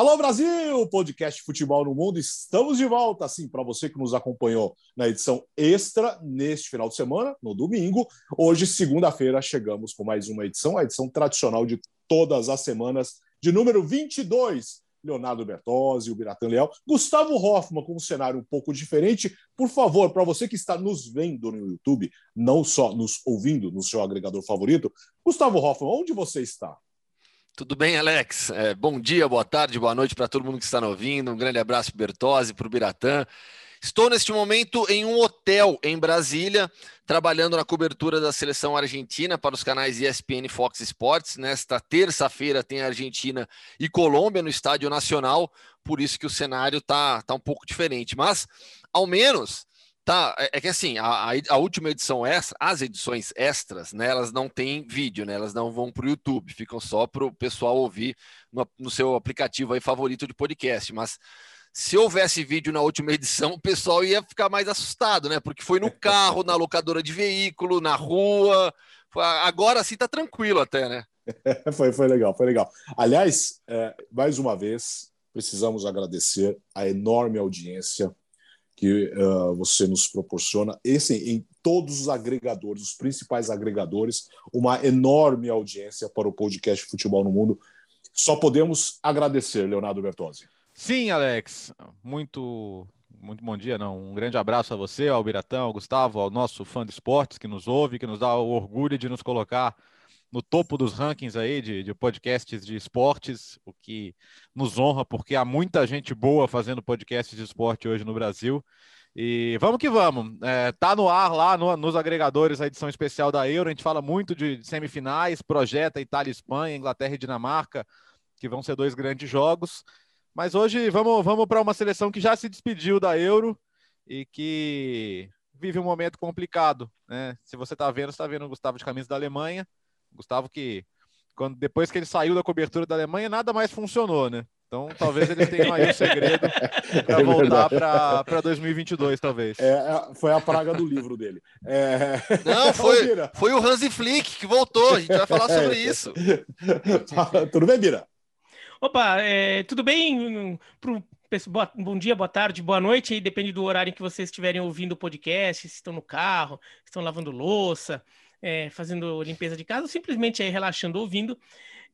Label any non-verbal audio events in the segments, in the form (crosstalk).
Alô Brasil, podcast Futebol no Mundo, estamos de volta, assim, para você que nos acompanhou na edição extra neste final de semana, no domingo. Hoje, segunda-feira, chegamos com mais uma edição, a edição tradicional de todas as semanas, de número 22. Leonardo Bertozzi, o Biratan Leal, Gustavo Hoffman com um cenário um pouco diferente. Por favor, para você que está nos vendo no YouTube, não só nos ouvindo no seu agregador favorito, Gustavo Hoffman, onde você está? Tudo bem, Alex? É, bom dia, boa tarde, boa noite para todo mundo que está nos ouvindo. Um grande abraço para o Bertozzi, para o Biratã. Estou neste momento em um hotel em Brasília, trabalhando na cobertura da seleção argentina para os canais ESPN e Fox Sports. Nesta terça-feira tem Argentina e Colômbia no Estádio Nacional, por isso que o cenário está tá um pouco diferente. Mas, ao menos, Tá, é, é que assim, a, a, última edição extra, as edições extras, né, elas não têm vídeo, né, elas não vão para o YouTube, ficam só para o pessoal ouvir no, no, seu aplicativo aí favorito de podcast. Mas se houvesse vídeo na última edição, (laughs) o pessoal ia ficar mais assustado, né? Porque foi no (laughs) carro, na locadora de veículo, na rua. Agora sim tá tranquilo até, né? (laughs) foi, foi legal, foi legal. Aliás, é, mais uma vez, precisamos agradecer a enorme audiência que uh, você nos proporciona, esse em todos os agregadores, os principais agregadores, uma enorme audiência para o podcast Futebol no Mundo. Só podemos agradecer, Leonardo Bertozzi. Sim, Alex, muito muito bom dia, não. Um grande abraço a você, ao Biratão, ao Gustavo, ao nosso fã de esportes que nos ouve, que nos dá o orgulho de nos colocar no topo dos rankings aí de, de, podcasts de esportes, o que nos honra, porque há muita gente boa fazendo podcasts de esporte hoje no Brasil. E vamos que vamos. É, tá no ar lá no, nos agregadores a edição especial da Euro. A gente fala muito de semifinais, projeta Itália Espanha, Inglaterra e Dinamarca, que vão ser dois grandes jogos. Mas hoje vamos, vamos para uma seleção que já se despediu da Euro e que vive um momento complicado. Né? Se você está vendo, está vendo o Gustavo de Camisa da Alemanha. Gustavo que quando depois que ele saiu da cobertura da Alemanha nada mais funcionou, né? Então talvez eles tenham aí o um segredo para (laughs) é voltar para 2022, talvez. É, é, foi a praga do livro dele. É... Não, (laughs) foi, foi o Hansi Flick que voltou. A gente vai falar sobre (laughs) isso. Tudo bem, Bira? Opa, é, tudo bem? Pro, bom dia, boa tarde, boa noite. Aí depende do horário em que vocês estiverem ouvindo o podcast, se estão no carro, estão lavando louça é, fazendo limpeza de casa, ou simplesmente aí relaxando, ouvindo.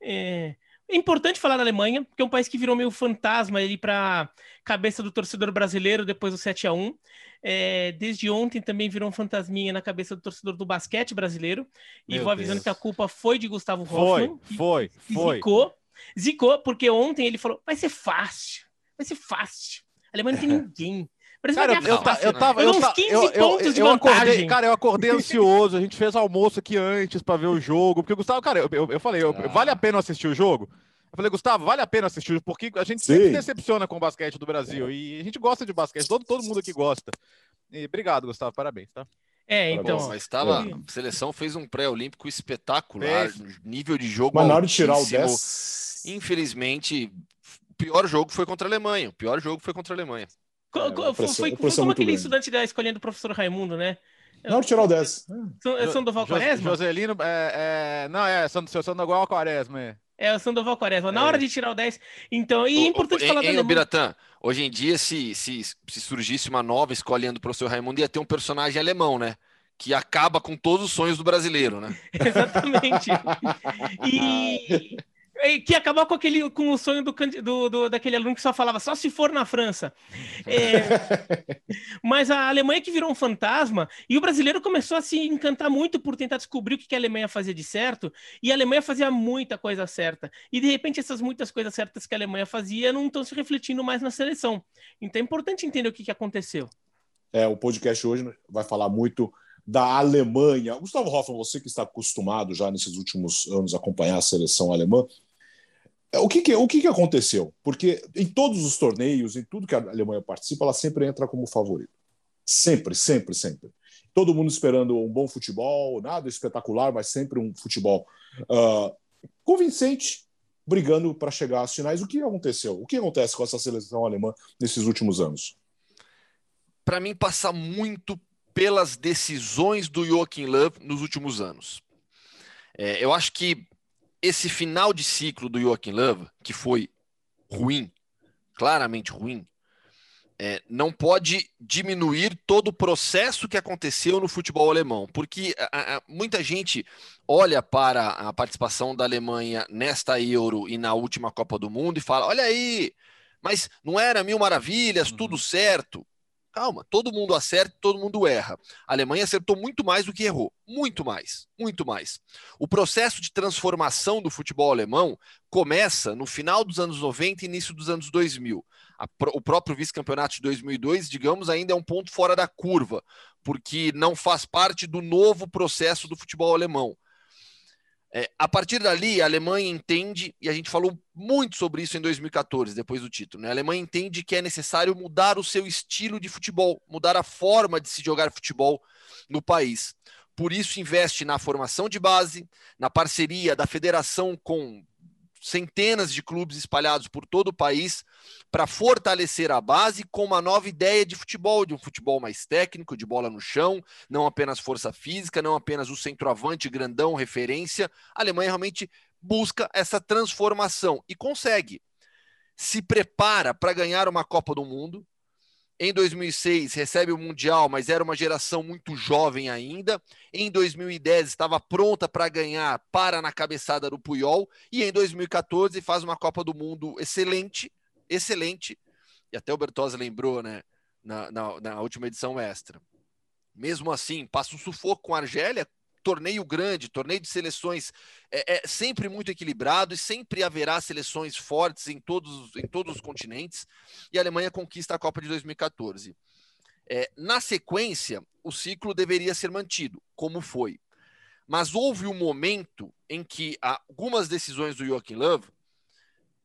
É, é importante falar da Alemanha, porque é um país que virou meio fantasma ali para cabeça do torcedor brasileiro depois do 7 a 1 é, Desde ontem também virou um fantasminha na cabeça do torcedor do basquete brasileiro. E Meu vou avisando Deus. que a culpa foi de Gustavo Hoffmann. Foi, foi, foi. Zicou, zicou, porque ontem ele falou: vai ser fácil, vai ser fácil. A Alemanha não tem (laughs) ninguém. Cara, eu, eu, eu tava. Eu, uns 15 eu, pontos de vantagem. Acordei, cara, eu acordei ansioso. A gente fez almoço aqui antes para ver o jogo. Porque, Gustavo, cara, eu, eu, eu falei, ah. vale a pena assistir o jogo? Eu falei, Gustavo, vale a pena assistir, porque a gente Sim. sempre decepciona com o basquete do Brasil. E a gente gosta de basquete, todo, todo mundo aqui gosta. E obrigado, Gustavo, parabéns, tá? É, então. mas estava. A seleção fez um pré-olímpico espetacular, fez. nível de jogo. Mas na hora de tirar o 10. Infelizmente, o pior jogo foi contra a Alemanha. O pior jogo foi contra a Alemanha. É, foi, foi, foi como aquele grande. estudante da escolinha do professor Raimundo, né? Não, tirou o 10. É Sandoval Quaresma? Joselino, é, é, não, é seu Sandoval Quaresma. É. É o Sandoval Quaresma. Na é. hora de tirar o 10. Então, e é importante o, falar em, da Biratã, hoje em dia, se, se, se surgisse uma nova escolinha do professor Raimundo, ia ter um personagem alemão, né? Que acaba com todos os sonhos do brasileiro, né? (laughs) Exatamente. (laughs) e, que acabou com aquele com o sonho do, do, do, daquele aluno que só falava só se for na França. (laughs) É, mas a Alemanha que virou um fantasma e o brasileiro começou a se encantar muito por tentar descobrir o que a Alemanha fazia de certo e a Alemanha fazia muita coisa certa e de repente essas muitas coisas certas que a Alemanha fazia não estão se refletindo mais na seleção. Então é importante entender o que, que aconteceu. É, o podcast hoje vai falar muito da Alemanha. Gustavo Hoffmann, você que está acostumado já nesses últimos anos a acompanhar a seleção alemã, o que, que, o que, que aconteceu? Porque em todos os torneios, em tudo que a Alemanha participa, ela sempre entra como favorito. Sempre, sempre, sempre. Todo mundo esperando um bom futebol, nada espetacular, mas sempre um futebol uh, convincente, brigando para chegar às finais. O que aconteceu? O que acontece com essa seleção alemã nesses últimos anos? Para mim, passa muito pelas decisões do Joachim Löw nos últimos anos. É, eu acho que esse final de ciclo do Joaquim Love, que foi ruim, claramente ruim, é, não pode diminuir todo o processo que aconteceu no futebol alemão, porque a, a, muita gente olha para a participação da Alemanha nesta Euro e na última Copa do Mundo e fala: olha aí, mas não era mil maravilhas, uhum. tudo certo. Calma, todo mundo acerta, todo mundo erra. A Alemanha acertou muito mais do que errou. Muito mais, muito mais. O processo de transformação do futebol alemão começa no final dos anos 90 e início dos anos 2000. A, o próprio vice-campeonato de 2002, digamos, ainda é um ponto fora da curva, porque não faz parte do novo processo do futebol alemão. É, a partir dali, a Alemanha entende, e a gente falou muito sobre isso em 2014, depois do título, né? a Alemanha entende que é necessário mudar o seu estilo de futebol, mudar a forma de se jogar futebol no país. Por isso, investe na formação de base, na parceria da federação com centenas de clubes espalhados por todo o país para fortalecer a base com uma nova ideia de futebol, de um futebol mais técnico, de bola no chão, não apenas força física, não apenas o centroavante grandão, referência. A Alemanha realmente busca essa transformação e consegue. Se prepara para ganhar uma Copa do Mundo, em 2006 recebe o Mundial, mas era uma geração muito jovem ainda. Em 2010 estava pronta para ganhar, para na cabeçada do Puyol. E em 2014 faz uma Copa do Mundo excelente, excelente. E até o Bertozzi lembrou, né, na, na, na última edição extra. Mesmo assim, passa um sufoco com a Argélia, torneio grande, torneio de seleções é, é, sempre muito equilibrado e sempre haverá seleções fortes em todos, em todos os continentes. E a Alemanha conquista a Copa de 2014. É, na sequência, o ciclo deveria ser mantido, como foi. Mas houve um momento em que algumas decisões do Joachim Löw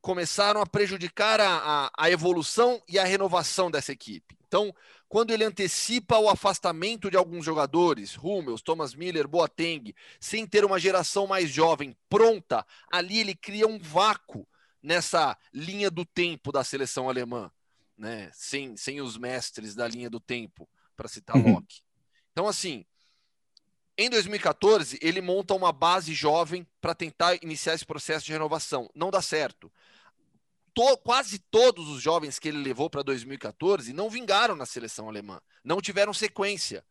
começaram a prejudicar a, a, a evolução e a renovação dessa equipe. Então, quando ele antecipa o afastamento de alguns jogadores, Hummels, Thomas Miller, Boateng, sem ter uma geração mais jovem pronta, ali ele cria um vácuo nessa linha do tempo da seleção alemã, né? Sem, sem os mestres da linha do tempo, para citar uhum. Locke. Então, assim, em 2014, ele monta uma base jovem para tentar iniciar esse processo de renovação. Não dá certo to, quase todos os jovens que ele levou para 2014 não vingaram na seleção alemã, não tiveram sequência.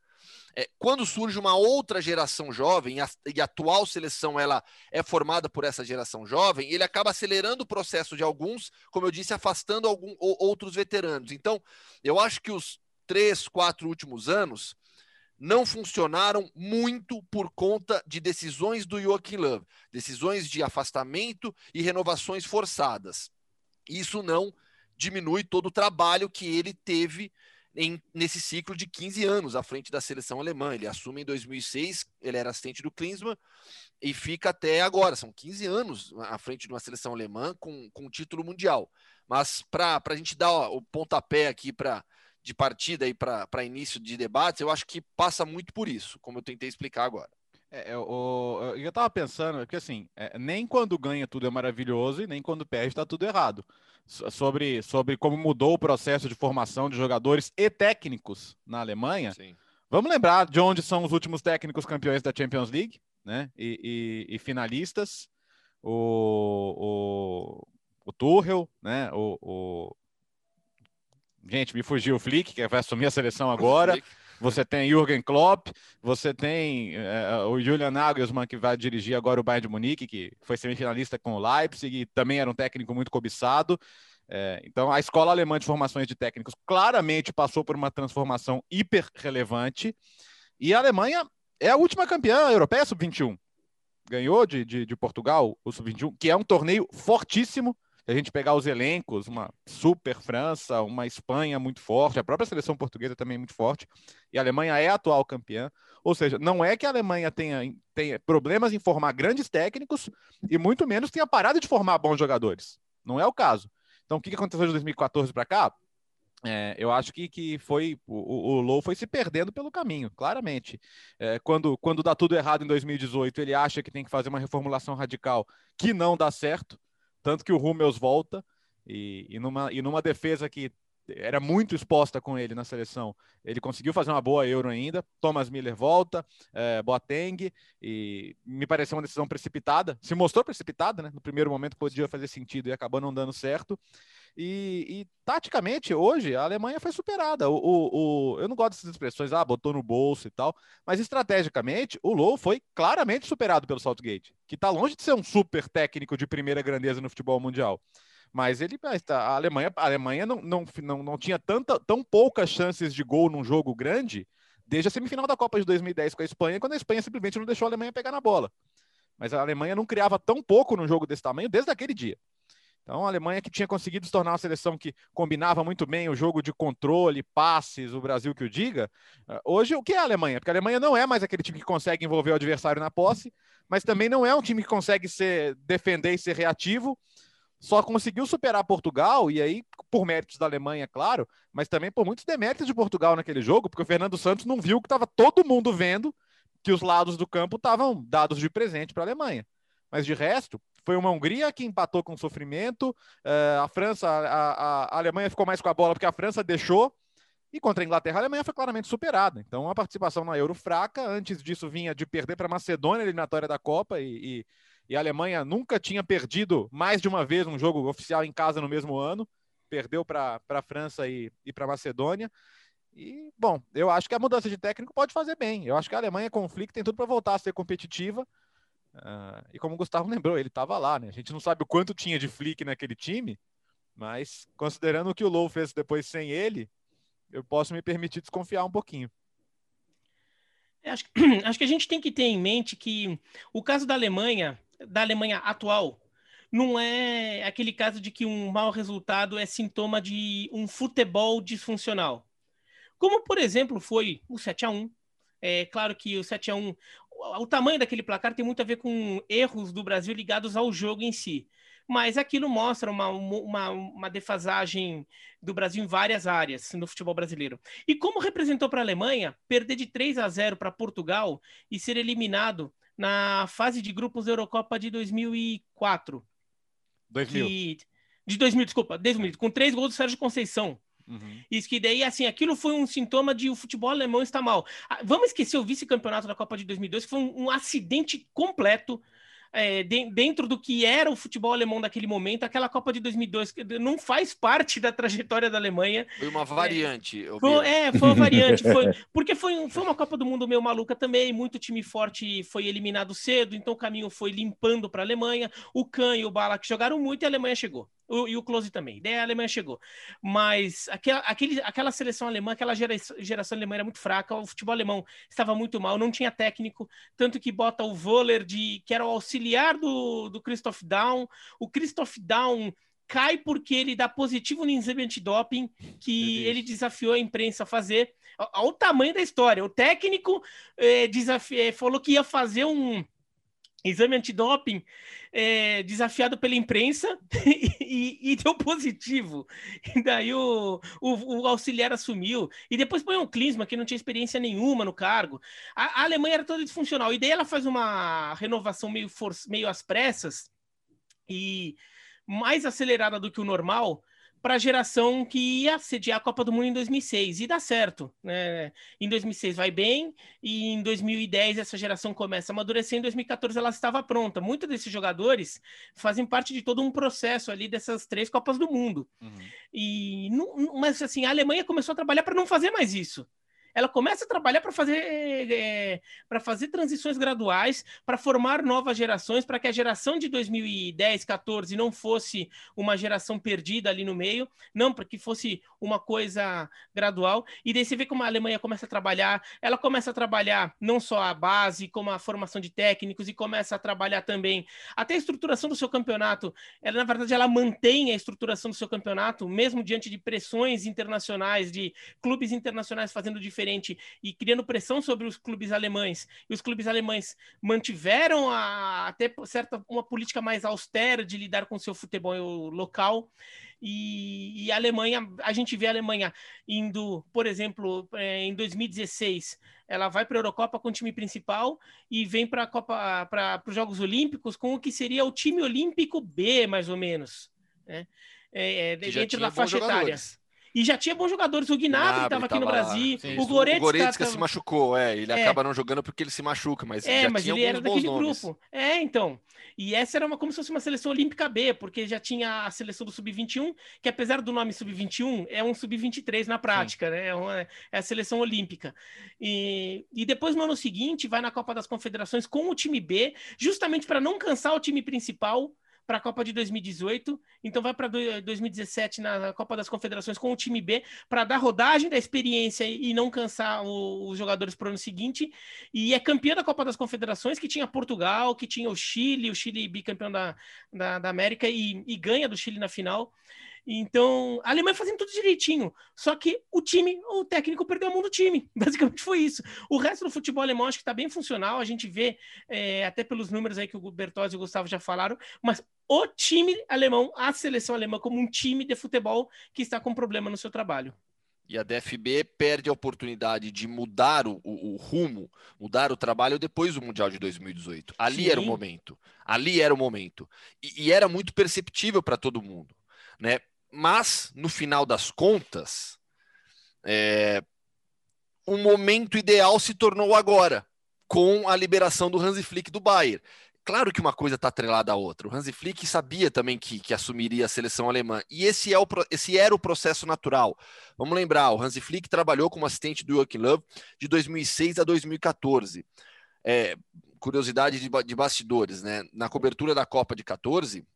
É, quando surge uma outra geração jovem, a, e a atual seleção ela é formada por essa geração jovem, ele acaba acelerando o processo de alguns, como eu disse, afastando algum, ou, outros veteranos. Então, eu acho que os três, quatro últimos anos não funcionaram muito por conta de decisões do Joachim Löw, decisões de afastamento e renovações forçadas. Isso não diminui todo o trabalho que ele teve em, nesse ciclo de 15 anos à frente da seleção alemã. Ele assume em 2006, ele era assistente do Klinsmann e fica até agora. São 15 anos à frente de uma seleção alemã com, com título mundial. Mas para a gente dar ó, o pontapé aqui para de partida e para início de debates, eu acho que passa muito por isso, como eu tentei explicar agora. É, eu, eu, eu tava pensando, porque assim, é, nem quando ganha tudo é maravilhoso e nem quando perde está tudo errado. Sobre, sobre como mudou o processo de formação de jogadores e técnicos na Alemanha. Sim. Vamos lembrar de onde são os últimos técnicos campeões da Champions League, né? E, e, e finalistas. O, o, o Tuchel, né? O, o, Gente, me fugiu o Flick, que vai assumir a seleção agora você tem Jürgen Klopp, você tem é, o Julian Nagelsmann, que vai dirigir agora o Bayern de Munique, que foi semifinalista com o Leipzig e também era um técnico muito cobiçado. É, então, a escola alemã de formações de técnicos claramente passou por uma transformação hiper relevante. E a Alemanha é a última campeã europeia sub-21. Ganhou de, de, de Portugal o sub-21, que é um torneio fortíssimo a gente pegar os elencos, uma super França, uma Espanha muito forte, a própria seleção portuguesa também é muito forte, e a Alemanha é a atual campeã. Ou seja, não é que a Alemanha tenha, tenha problemas em formar grandes técnicos e muito menos tenha parado de formar bons jogadores. Não é o caso. Então, o que aconteceu de 2014 para cá? É, eu acho que, que foi o, o Low foi se perdendo pelo caminho, claramente. É, quando, quando dá tudo errado em 2018, ele acha que tem que fazer uma reformulação radical que não dá certo. Tanto que o Rummels volta e, e, numa, e numa defesa que era muito exposta com ele na seleção. Ele conseguiu fazer uma boa Euro ainda. Thomas Miller volta, é, Boateng, e me pareceu uma decisão precipitada. Se mostrou precipitada, né? No primeiro momento podia fazer sentido e acabou não dando certo. E, e, taticamente, hoje, a Alemanha foi superada. O, o, o, eu não gosto dessas expressões, ah, botou no bolso e tal, mas estrategicamente, o Low foi claramente superado pelo Saltgate, que está longe de ser um super técnico de primeira grandeza no futebol mundial. Mas ele, a Alemanha, a Alemanha não, não, não, não tinha tanta, tão poucas chances de gol num jogo grande desde a semifinal da Copa de 2010 com a Espanha, quando a Espanha simplesmente não deixou a Alemanha pegar na bola. Mas a Alemanha não criava tão pouco num jogo desse tamanho desde aquele dia. Então, a Alemanha que tinha conseguido se tornar uma seleção que combinava muito bem o jogo de controle, passes, o Brasil que o diga. Eh, hoje, o que é a Alemanha? Porque a Alemanha não é mais aquele time que consegue envolver o adversário na posse, mas também não é um time que consegue ser, defender e ser reativo. Só conseguiu superar Portugal, e aí, por méritos da Alemanha, claro, mas também por muitos deméritos de Portugal naquele jogo, porque o Fernando Santos não viu que estava todo mundo vendo que os lados do campo estavam dados de presente para a Alemanha. Mas de resto, foi uma Hungria que empatou com sofrimento. Uh, a França, a, a, Alemanha ficou mais com a bola porque a França deixou. E contra a Inglaterra, a Alemanha foi claramente superada. Então, a participação na Euro fraca. Antes disso, vinha de perder para a Macedônia, eliminatória da Copa. E, e, e, a Alemanha nunca tinha perdido mais de uma vez um jogo oficial em casa no mesmo ano. Perdeu para a França e, e para a Macedônia. E, bom, eu acho que a mudança de técnico pode fazer bem. Eu acho que a Alemanha conflito tem tudo para voltar a ser competitiva. Uh, e como o Gustavo (laughs) lembrou, ele estava lá, né? A gente não sabe o quanto tinha de flick naquele time, mas considerando o que o Low fez depois sem ele, eu posso me permitir desconfiar um pouquinho. É, acho, (clears throat) acho que a gente tem que ter em mente que o caso da Alemanha, da Alemanha atual, não é aquele caso de que um mau resultado é sintoma de um futebol disfuncional. Como, por exemplo, foi o 7 a 1 é claro que o 7 a 1 o tamanho daquele placar tem muito a ver com erros do Brasil ligados ao jogo em si. Mas aquilo mostra uma, uma, uma defasagem do Brasil em várias áreas no futebol brasileiro. E como representou para a Alemanha perder de 3 a 0 para Portugal e ser eliminado na fase de grupos da Eurocopa de 2004. 2000. Que, de 2000, desculpa, 2000, com três gols do Sérgio Conceição. Uhum. Isso que daí, assim, aquilo foi um sintoma de o futebol alemão está mal. Ah, vamos esquecer o vice-campeonato da Copa de 2002, que foi um, um acidente completo é, de, dentro do que era o futebol alemão daquele momento, aquela Copa de 2002 não faz parte da trajetória da Alemanha. Foi uma variante. É, foi, é, foi uma (laughs) variante. Foi, porque foi, foi uma Copa do Mundo meio maluca também, muito time forte foi eliminado cedo, então o caminho foi limpando para a Alemanha. O Kahn e o Balak jogaram muito e a Alemanha chegou o, e o Close também. Daí a Alemanha chegou. Mas aquela, aquele, aquela seleção alemã, aquela gera, geração alemã era muito fraca, o futebol alemão estava muito mal, não tinha técnico, tanto que bota o Voller, de, que era o auxiliar do, do Christoph Daum. O Christoph Daum cai porque ele dá positivo no exame antidoping que ele desafiou a imprensa a fazer. Olha o tamanho da história. O técnico é, desafio, falou que ia fazer um exame antidoping é, desafiado pela imprensa (laughs) e, e, deu positivo. E daí o, o, o, auxiliar assumiu. E depois põe um Klinsmann, que não tinha experiência nenhuma no cargo. A, a Alemanha era toda disfuncional. E daí ela faz uma renovação meio, for, meio às pressas e mais acelerada do que o normal, para a geração que ia sediar a Copa do Mundo em 2006 e dá certo, né? Em 2006 vai bem e em 2010 essa geração começa a amadurecer. Em 2014 ela estava pronta. Muitos desses jogadores fazem parte de todo um processo ali dessas três Copas do Mundo. Uhum. E mas assim a Alemanha começou a trabalhar para não fazer mais isso ela começa a trabalhar para fazer é, fazer transições graduais, para formar novas gerações, para que a geração de 2010, 14 não fosse uma geração perdida ali no meio, não para que fosse uma coisa gradual. E daí você vê como a Alemanha começa a trabalhar, ela começa a trabalhar não só a base, como a formação de técnicos e começa a trabalhar também até a estruturação do seu campeonato. Ela na verdade ela mantém a estruturação do seu campeonato mesmo diante de pressões internacionais de clubes internacionais fazendo diferença diferente e criando pressão sobre os clubes alemães. E os clubes alemães mantiveram a, até certa uma política mais austera de lidar com seu futebol local. E, e, a Alemanha, a gente vê a Alemanha indo, por exemplo, é, em 2016, ela vai para a Eurocopa com o time principal e vem para a Copa, para os Jogos Olímpicos com o que seria o time olímpico B, mais ou menos, né? É, é, dentro da faixa etária. E já tinha bons jogadores. O Gnabry estava aqui no Brasil. o Goretzka, o Goretzka se machucou, é. Ele é. acaba não jogando porque ele se machuca, mas é, mas ele era daquele nomes. grupo. É, então. E essa era uma, como se fosse uma seleção olímpica B, porque já tinha a seleção do Sub-21, que apesar do nome Sub-21, é um Sub-23 na prática, Sim. né? É, uma, é, a seleção olímpica. E, e depois, no ano seguinte, vai na Copa das Confederações com o time B, justamente para não cansar o time principal para a Copa de 2018, então vai para 2017 na Copa das Confederações com o time B para dar rodagem da experiência e não cansar o, os jogadores para o ano seguinte. E é campeã da Copa das Confederações, que tinha Portugal, que tinha o Chile, o Chile bicampeão da, da, da América e, e ganha do Chile na final. Então, a Alemanha fazendo tudo direitinho. Só que o time, o técnico perdeu a mão do time. (laughs) Basicamente foi isso. O resto do futebol alemão acho que está bem funcional. A gente vê, é, até pelos números aí que o Bertozzi e o Gustavo já falaram, mas o time alemão, a seleção alemã, como um time de futebol que está com problema no seu trabalho. E a DFB perde a oportunidade de mudar o, o, o, rumo, mudar o trabalho depois do Mundial de 2018. Ali Sim. era o momento. Ali era o momento. E, e era muito perceptível para todo mundo. Né? Mas, no final das contas, é, o momento ideal se tornou agora, com a liberação do Hansi Flick do Bayern. Claro que uma coisa está atrelada à outra. O Hansi Flick sabia também que, que assumiria a seleção alemã. E esse, é o, esse era o processo natural. Vamos lembrar, o Hansi Flick trabalhou como assistente do Joachim Löw de 2006 a 2014. É, curiosidade de, de, bastidores, né? Na cobertura da Copa de 14,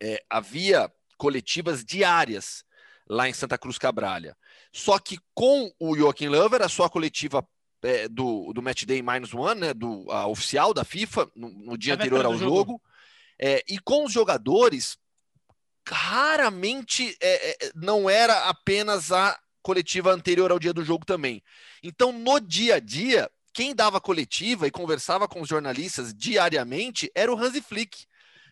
é, havia coletivas diárias lá em Santa Cruz Cabralha. Só que com o Joaquim Lover, a sua coletiva é, do, do Match Day Minus One, né, do, a oficial da FIFA, no, no dia anterior ao jogo, jogo é, e com os jogadores, raramente é, é, não era apenas a coletiva anterior ao dia do jogo também. Então, no dia a dia, quem dava coletiva e conversava com os jornalistas diariamente era o Hansi Flick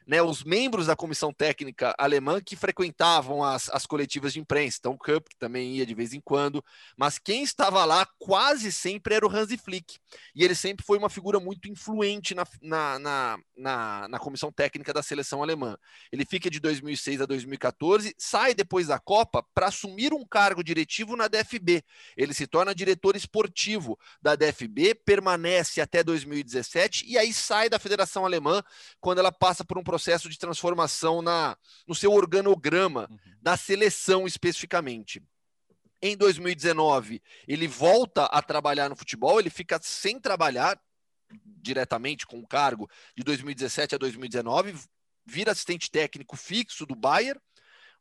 né, os membros da comissão técnica alemã que frequentavam as, as coletivas de imprensa. Então, o que também ia de vez em quando, mas quem estava lá quase sempre era o Hansi Flick. E ele sempre foi uma figura muito influente na, na, na, na, na comissão técnica da seleção alemã. Ele fica de 2006 a 2014, sai depois da Copa para assumir um cargo diretivo na DFB. Ele se torna diretor esportivo da DFB, permanece até 2017 e aí sai da Federação Alemã quando ela passa por um processo processo de transformação na, no seu organograma uhum. da seleção especificamente. Em 2019, ele volta a trabalhar no futebol, ele fica sem trabalhar diretamente com o cargo de 2017 a 2019, vira assistente técnico fixo do Bayern.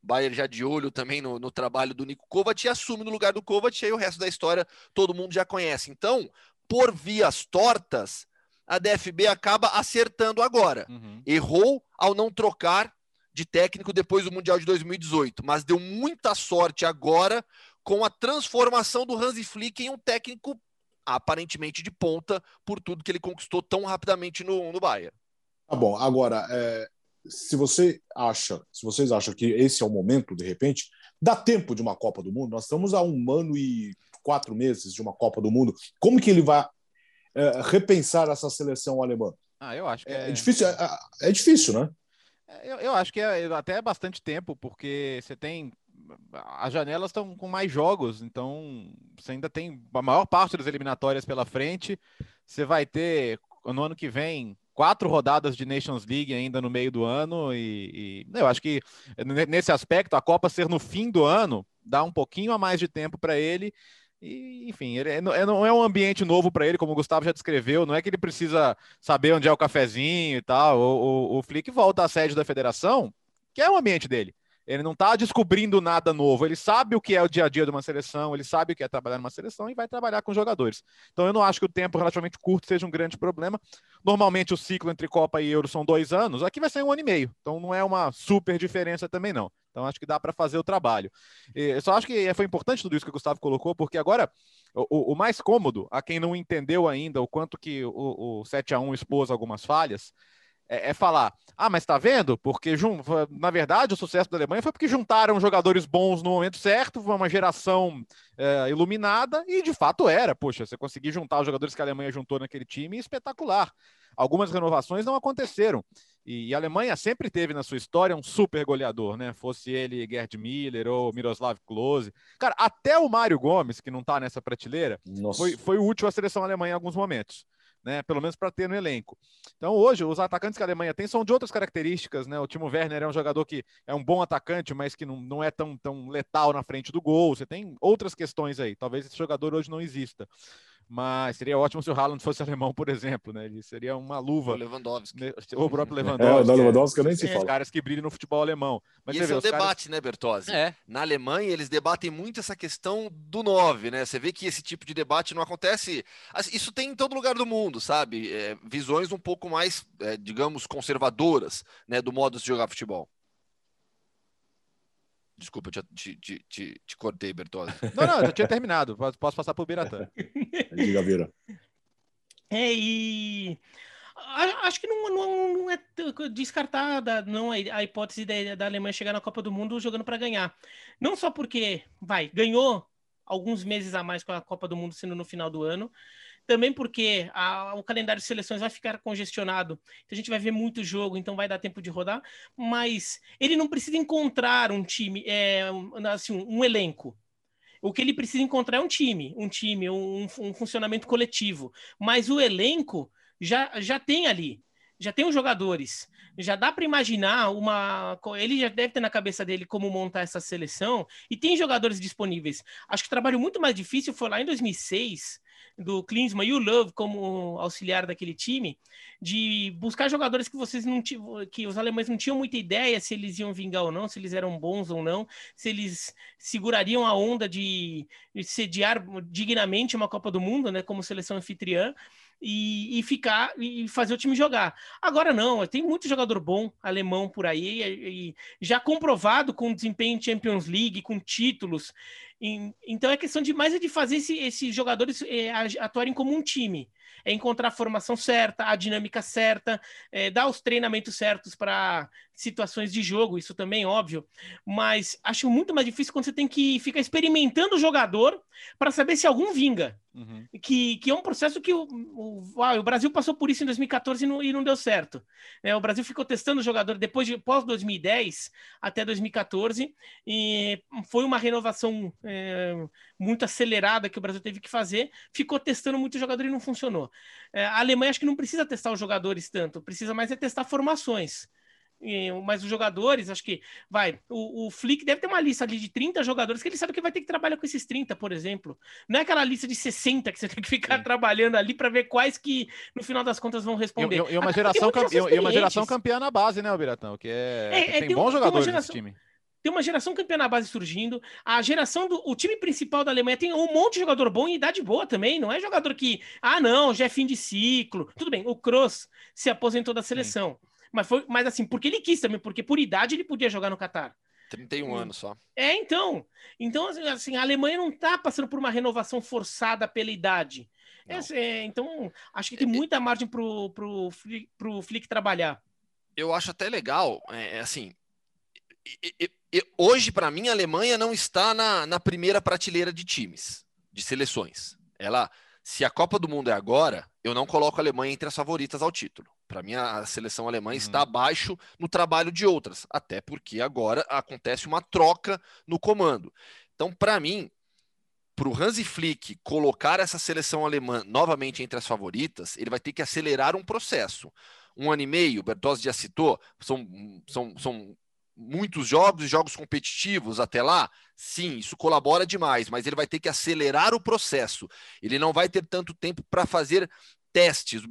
Bayern já de olho também no, no trabalho do Nico Kovac e assume no lugar do Kovac, e aí o resto da história todo mundo já conhece. Então, por vias tortas, a DFB acaba acertando agora. Uhum. Errou ao não trocar de técnico depois do Mundial de 2018, mas deu muita sorte agora com a transformação do Hansi Flick em um técnico aparentemente de ponta por tudo que ele conquistou tão rapidamente no, no Bayern. Tá bom, agora, é, se você acha, se vocês acham que esse é o momento, de repente, dá tempo de uma Copa do Mundo? Nós estamos há um ano e quatro meses de uma Copa do Mundo. Como que ele vai é, repensar essa seleção alemã? Ah, eu acho que é, é difícil. É, é, difícil, né? É, eu, eu acho que é até bastante tempo, porque você tem as janelas estão com mais jogos, então você ainda tem a maior parte das eliminatórias pela frente. Você vai ter no ano que vem quatro rodadas de Nations League ainda no meio do ano e, e eu acho que nesse aspecto a Copa ser no fim do ano dá um pouquinho a mais de tempo para ele e, enfim, ele é, é, não é um ambiente novo para ele, como o Gustavo já descreveu. Não é que ele precisa saber onde é o cafezinho e tal. O, o, o Flick volta à sede da federação, que é o ambiente dele. Ele não está descobrindo nada novo. Ele sabe o que é o dia a dia de uma seleção, ele sabe o que é trabalhar numa seleção e vai trabalhar com jogadores. Então eu não acho que o tempo relativamente curto seja um grande problema. Normalmente o ciclo entre Copa e Euro são dois anos, aqui vai ser um ano e meio. Então não é uma super diferença também, não. Então acho que dá para fazer o trabalho. Eu só acho que foi importante tudo isso que o Gustavo colocou, porque agora o, o mais cômodo, a quem não entendeu ainda o quanto que o, o 7 a 1 expôs algumas falhas, é, é falar, ah, mas tá vendo? Porque, na verdade, o sucesso da Alemanha foi porque juntaram jogadores bons no momento certo, uma geração é, iluminada, e de fato era. Poxa, você conseguir juntar os jogadores que a Alemanha juntou naquele time, espetacular. Algumas renovações não aconteceram. E a Alemanha sempre teve na sua história um super goleador, né? Fosse ele Gerd Miller ou Miroslav Klose. Cara, até o Mário Gomes, que não tá nessa prateleira, foi, foi útil à seleção alemã em alguns momentos né? Pelo menos para ter no elenco. Então, hoje, os atacantes que a Alemanha tem são de outras características, né? O Timo Werner é um jogador que é um bom atacante, mas que não, não é tão, tão letal na frente do gol. Você tem outras questões aí. Talvez esse jogador hoje não exista. Mas seria ótimo se o Haaland fosse alemão, por exemplo, né? Ele seria uma luva. O Lewandowski. Né? O próprio Lewandowski. É, o Lewandowski eu nem se fala. Os caras que brilham no futebol alemão. Mas e esse vê, é o debate, caras... né, Bertozzi? É. Na Alemanha, eles debatem muito essa questão do 9, né? Você vê que esse tipo de debate não acontece. Isso tem em todo lugar do mundo, sabe? É, visões um pouco mais, é, digamos, conservadoras, né, do modo de jogar futebol. Desculpa, eu te, te, te, te cortei, Bertozzi. (laughs) Não, não, eu já tinha terminado. Posso passar para o Biratã. (laughs) Diga, Vira. É, e acho que não, não, não é descartada não a hipótese da, da Alemanha chegar na Copa do Mundo jogando para ganhar. Não só porque, vai, ganhou alguns meses a mais com a Copa do Mundo sendo no final do ano, também porque a, o calendário de seleções vai ficar congestionado, então a gente vai ver muito jogo, então vai dar tempo de rodar, mas ele não precisa encontrar um time, é, assim, um, elenco. O que ele precisa encontrar é um time, um time, um, um funcionamento coletivo. Mas o elenco já, já tem ali, já tem os jogadores já dá para imaginar uma. Ele já deve ter na cabeça dele como montar essa seleção e tem jogadores disponíveis. Acho que o trabalho muito mais difícil foi lá em 2006, do Klinsmann e o Love como auxiliar daquele time, de buscar jogadores que vocês não que os alemães não tinham muita ideia se eles iam vingar ou não, se eles eram bons ou não, se eles segurariam a onda de, de sediar dignamente uma Copa do Mundo, né, como seleção anfitriã e, e, ficar e fazer o time jogar. Agora não, tem muito jogador bom alemão por aí, e, e já comprovado com desempenho em Champions League, com títulos. Então é questão de mais é de fazer esse, esses jogadores é, atuarem como um time é encontrar a formação certa, a dinâmica certa, é, dar os treinamentos certos para situações de jogo, isso também óbvio, mas acho muito mais difícil quando você tem que ficar experimentando o jogador para saber se algum vinga. Uhum. Que, que é um processo que o, o, ah, o Brasil passou por isso em 2014 e não, e não deu certo. É, o Brasil ficou testando o jogador depois de pós 2010 até 2014 e foi uma renovação é, muito acelerada que o Brasil teve que fazer. Ficou testando muito jogador e não funcionou. É, a Alemanha acho que não precisa testar os jogadores tanto, precisa mais é testar formações mas os jogadores, acho que vai. O, o Flick deve ter uma lista ali de 30 jogadores que ele sabe que vai ter que trabalhar com esses 30, por exemplo. Não é aquela lista de 60 que você tem que ficar Sim. trabalhando ali para ver quais que, no final das contas, vão responder. E, e uma, geração e uma geração campeã na base, né, Albiratão? Que é, é, é tem, tem, bons jogadores geração... nesse time tem uma geração campeã na base surgindo. A geração do o time principal da Alemanha tem um monte de jogador bom e idade boa também. Não é jogador que, ah, não, já é fim de ciclo. Tudo bem, o Kroos se aposentou da seleção. Sim. Mas foi, mas assim, porque ele quis também, porque por idade ele podia jogar no Catar. 31 hum. anos só. É, então. Então, assim, a Alemanha não está passando por uma renovação forçada pela idade. É, é, então, acho que tem muita margem pro, pro, pro Flick trabalhar. Eu acho até legal, é, é assim, hoje, para mim, a Alemanha não está na, na primeira prateleira de times, de seleções. Ela, se a Copa do Mundo é agora, eu não coloco a Alemanha entre as favoritas ao título. Para mim, a seleção alemã uhum. está abaixo no trabalho de outras, até porque agora acontece uma troca no comando. Então, para mim, para o Hansi Flick colocar essa seleção alemã novamente entre as favoritas, ele vai ter que acelerar um processo. Um ano e meio, o Bertozzi já citou, são, são, são muitos jogos e jogos competitivos até lá, sim, isso colabora demais, mas ele vai ter que acelerar o processo. Ele não vai ter tanto tempo para fazer testes.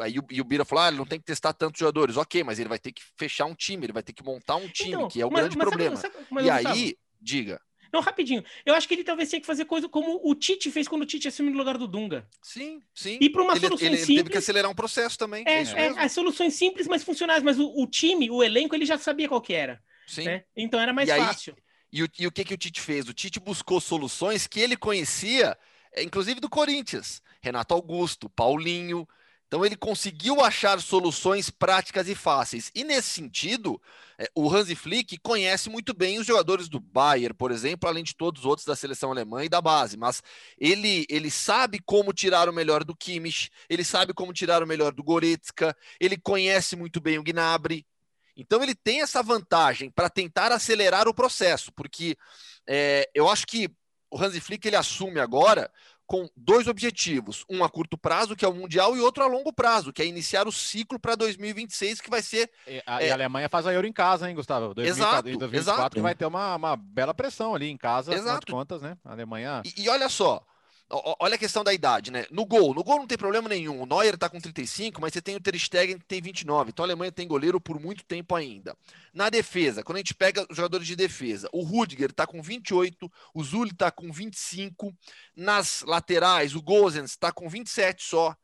Aí o, e o Bira falou: ah, ele não tem que testar tantos jogadores. Ok, mas ele vai ter que fechar um time, ele vai ter que montar um time, então, que é o mas, grande mas problema. Sabe, sabe, e aí, diga. Não, rapidinho. Eu acho que ele talvez tenha que fazer coisa como o Tite fez quando o Tite assumiu no lugar do Dunga. Sim, sim. E para uma ele, solução ele, simples. Ele teve que acelerar um processo também. É, é, é as soluções simples, mas funcionais. Mas o, o, time, o elenco, ele já sabia qual que era. Sim. Né? Então era mais e fácil. Aí, e, o, e o que, que o Tite fez? O Tite buscou soluções que ele conhecia, é, inclusive do Corinthians. Renato Augusto, Paulinho, Então ele conseguiu achar soluções práticas e fáceis. E nesse sentido, é, o Hansi Flick conhece muito bem os jogadores do Bayern, por exemplo, além de todos os outros da seleção alemã e da base. Mas ele, ele sabe como tirar o melhor do Kimmich, ele sabe como tirar o melhor do Goretzka, ele conhece muito bem o Gnabry. Então ele tem essa vantagem para tentar acelerar o processo, porque é, eu acho que o Hansi Flick ele assume agora com dois objetivos, um a curto prazo, que é o Mundial, e outro a longo prazo, que é iniciar o ciclo para 2026, que vai ser... E a, é... e a, Alemanha faz a Euro em casa, hein, Gustavo? 2024, exato, 2024 exato. vai ter uma, uma bela pressão ali em casa, exato. contas, né? A Alemanha... E, e olha só, Olha a questão da idade, né? No gol, no gol não tem problema nenhum. O Neuer tá com 35, mas você tem o Ter Stegen que tem 29. Então a Alemanha tem goleiro por muito tempo ainda. Na defesa, quando a gente pega os jogadores de defesa, o Rudiger tá com 28, o Zulli tá com 25. Nas laterais, o Gozens tá com 27 só.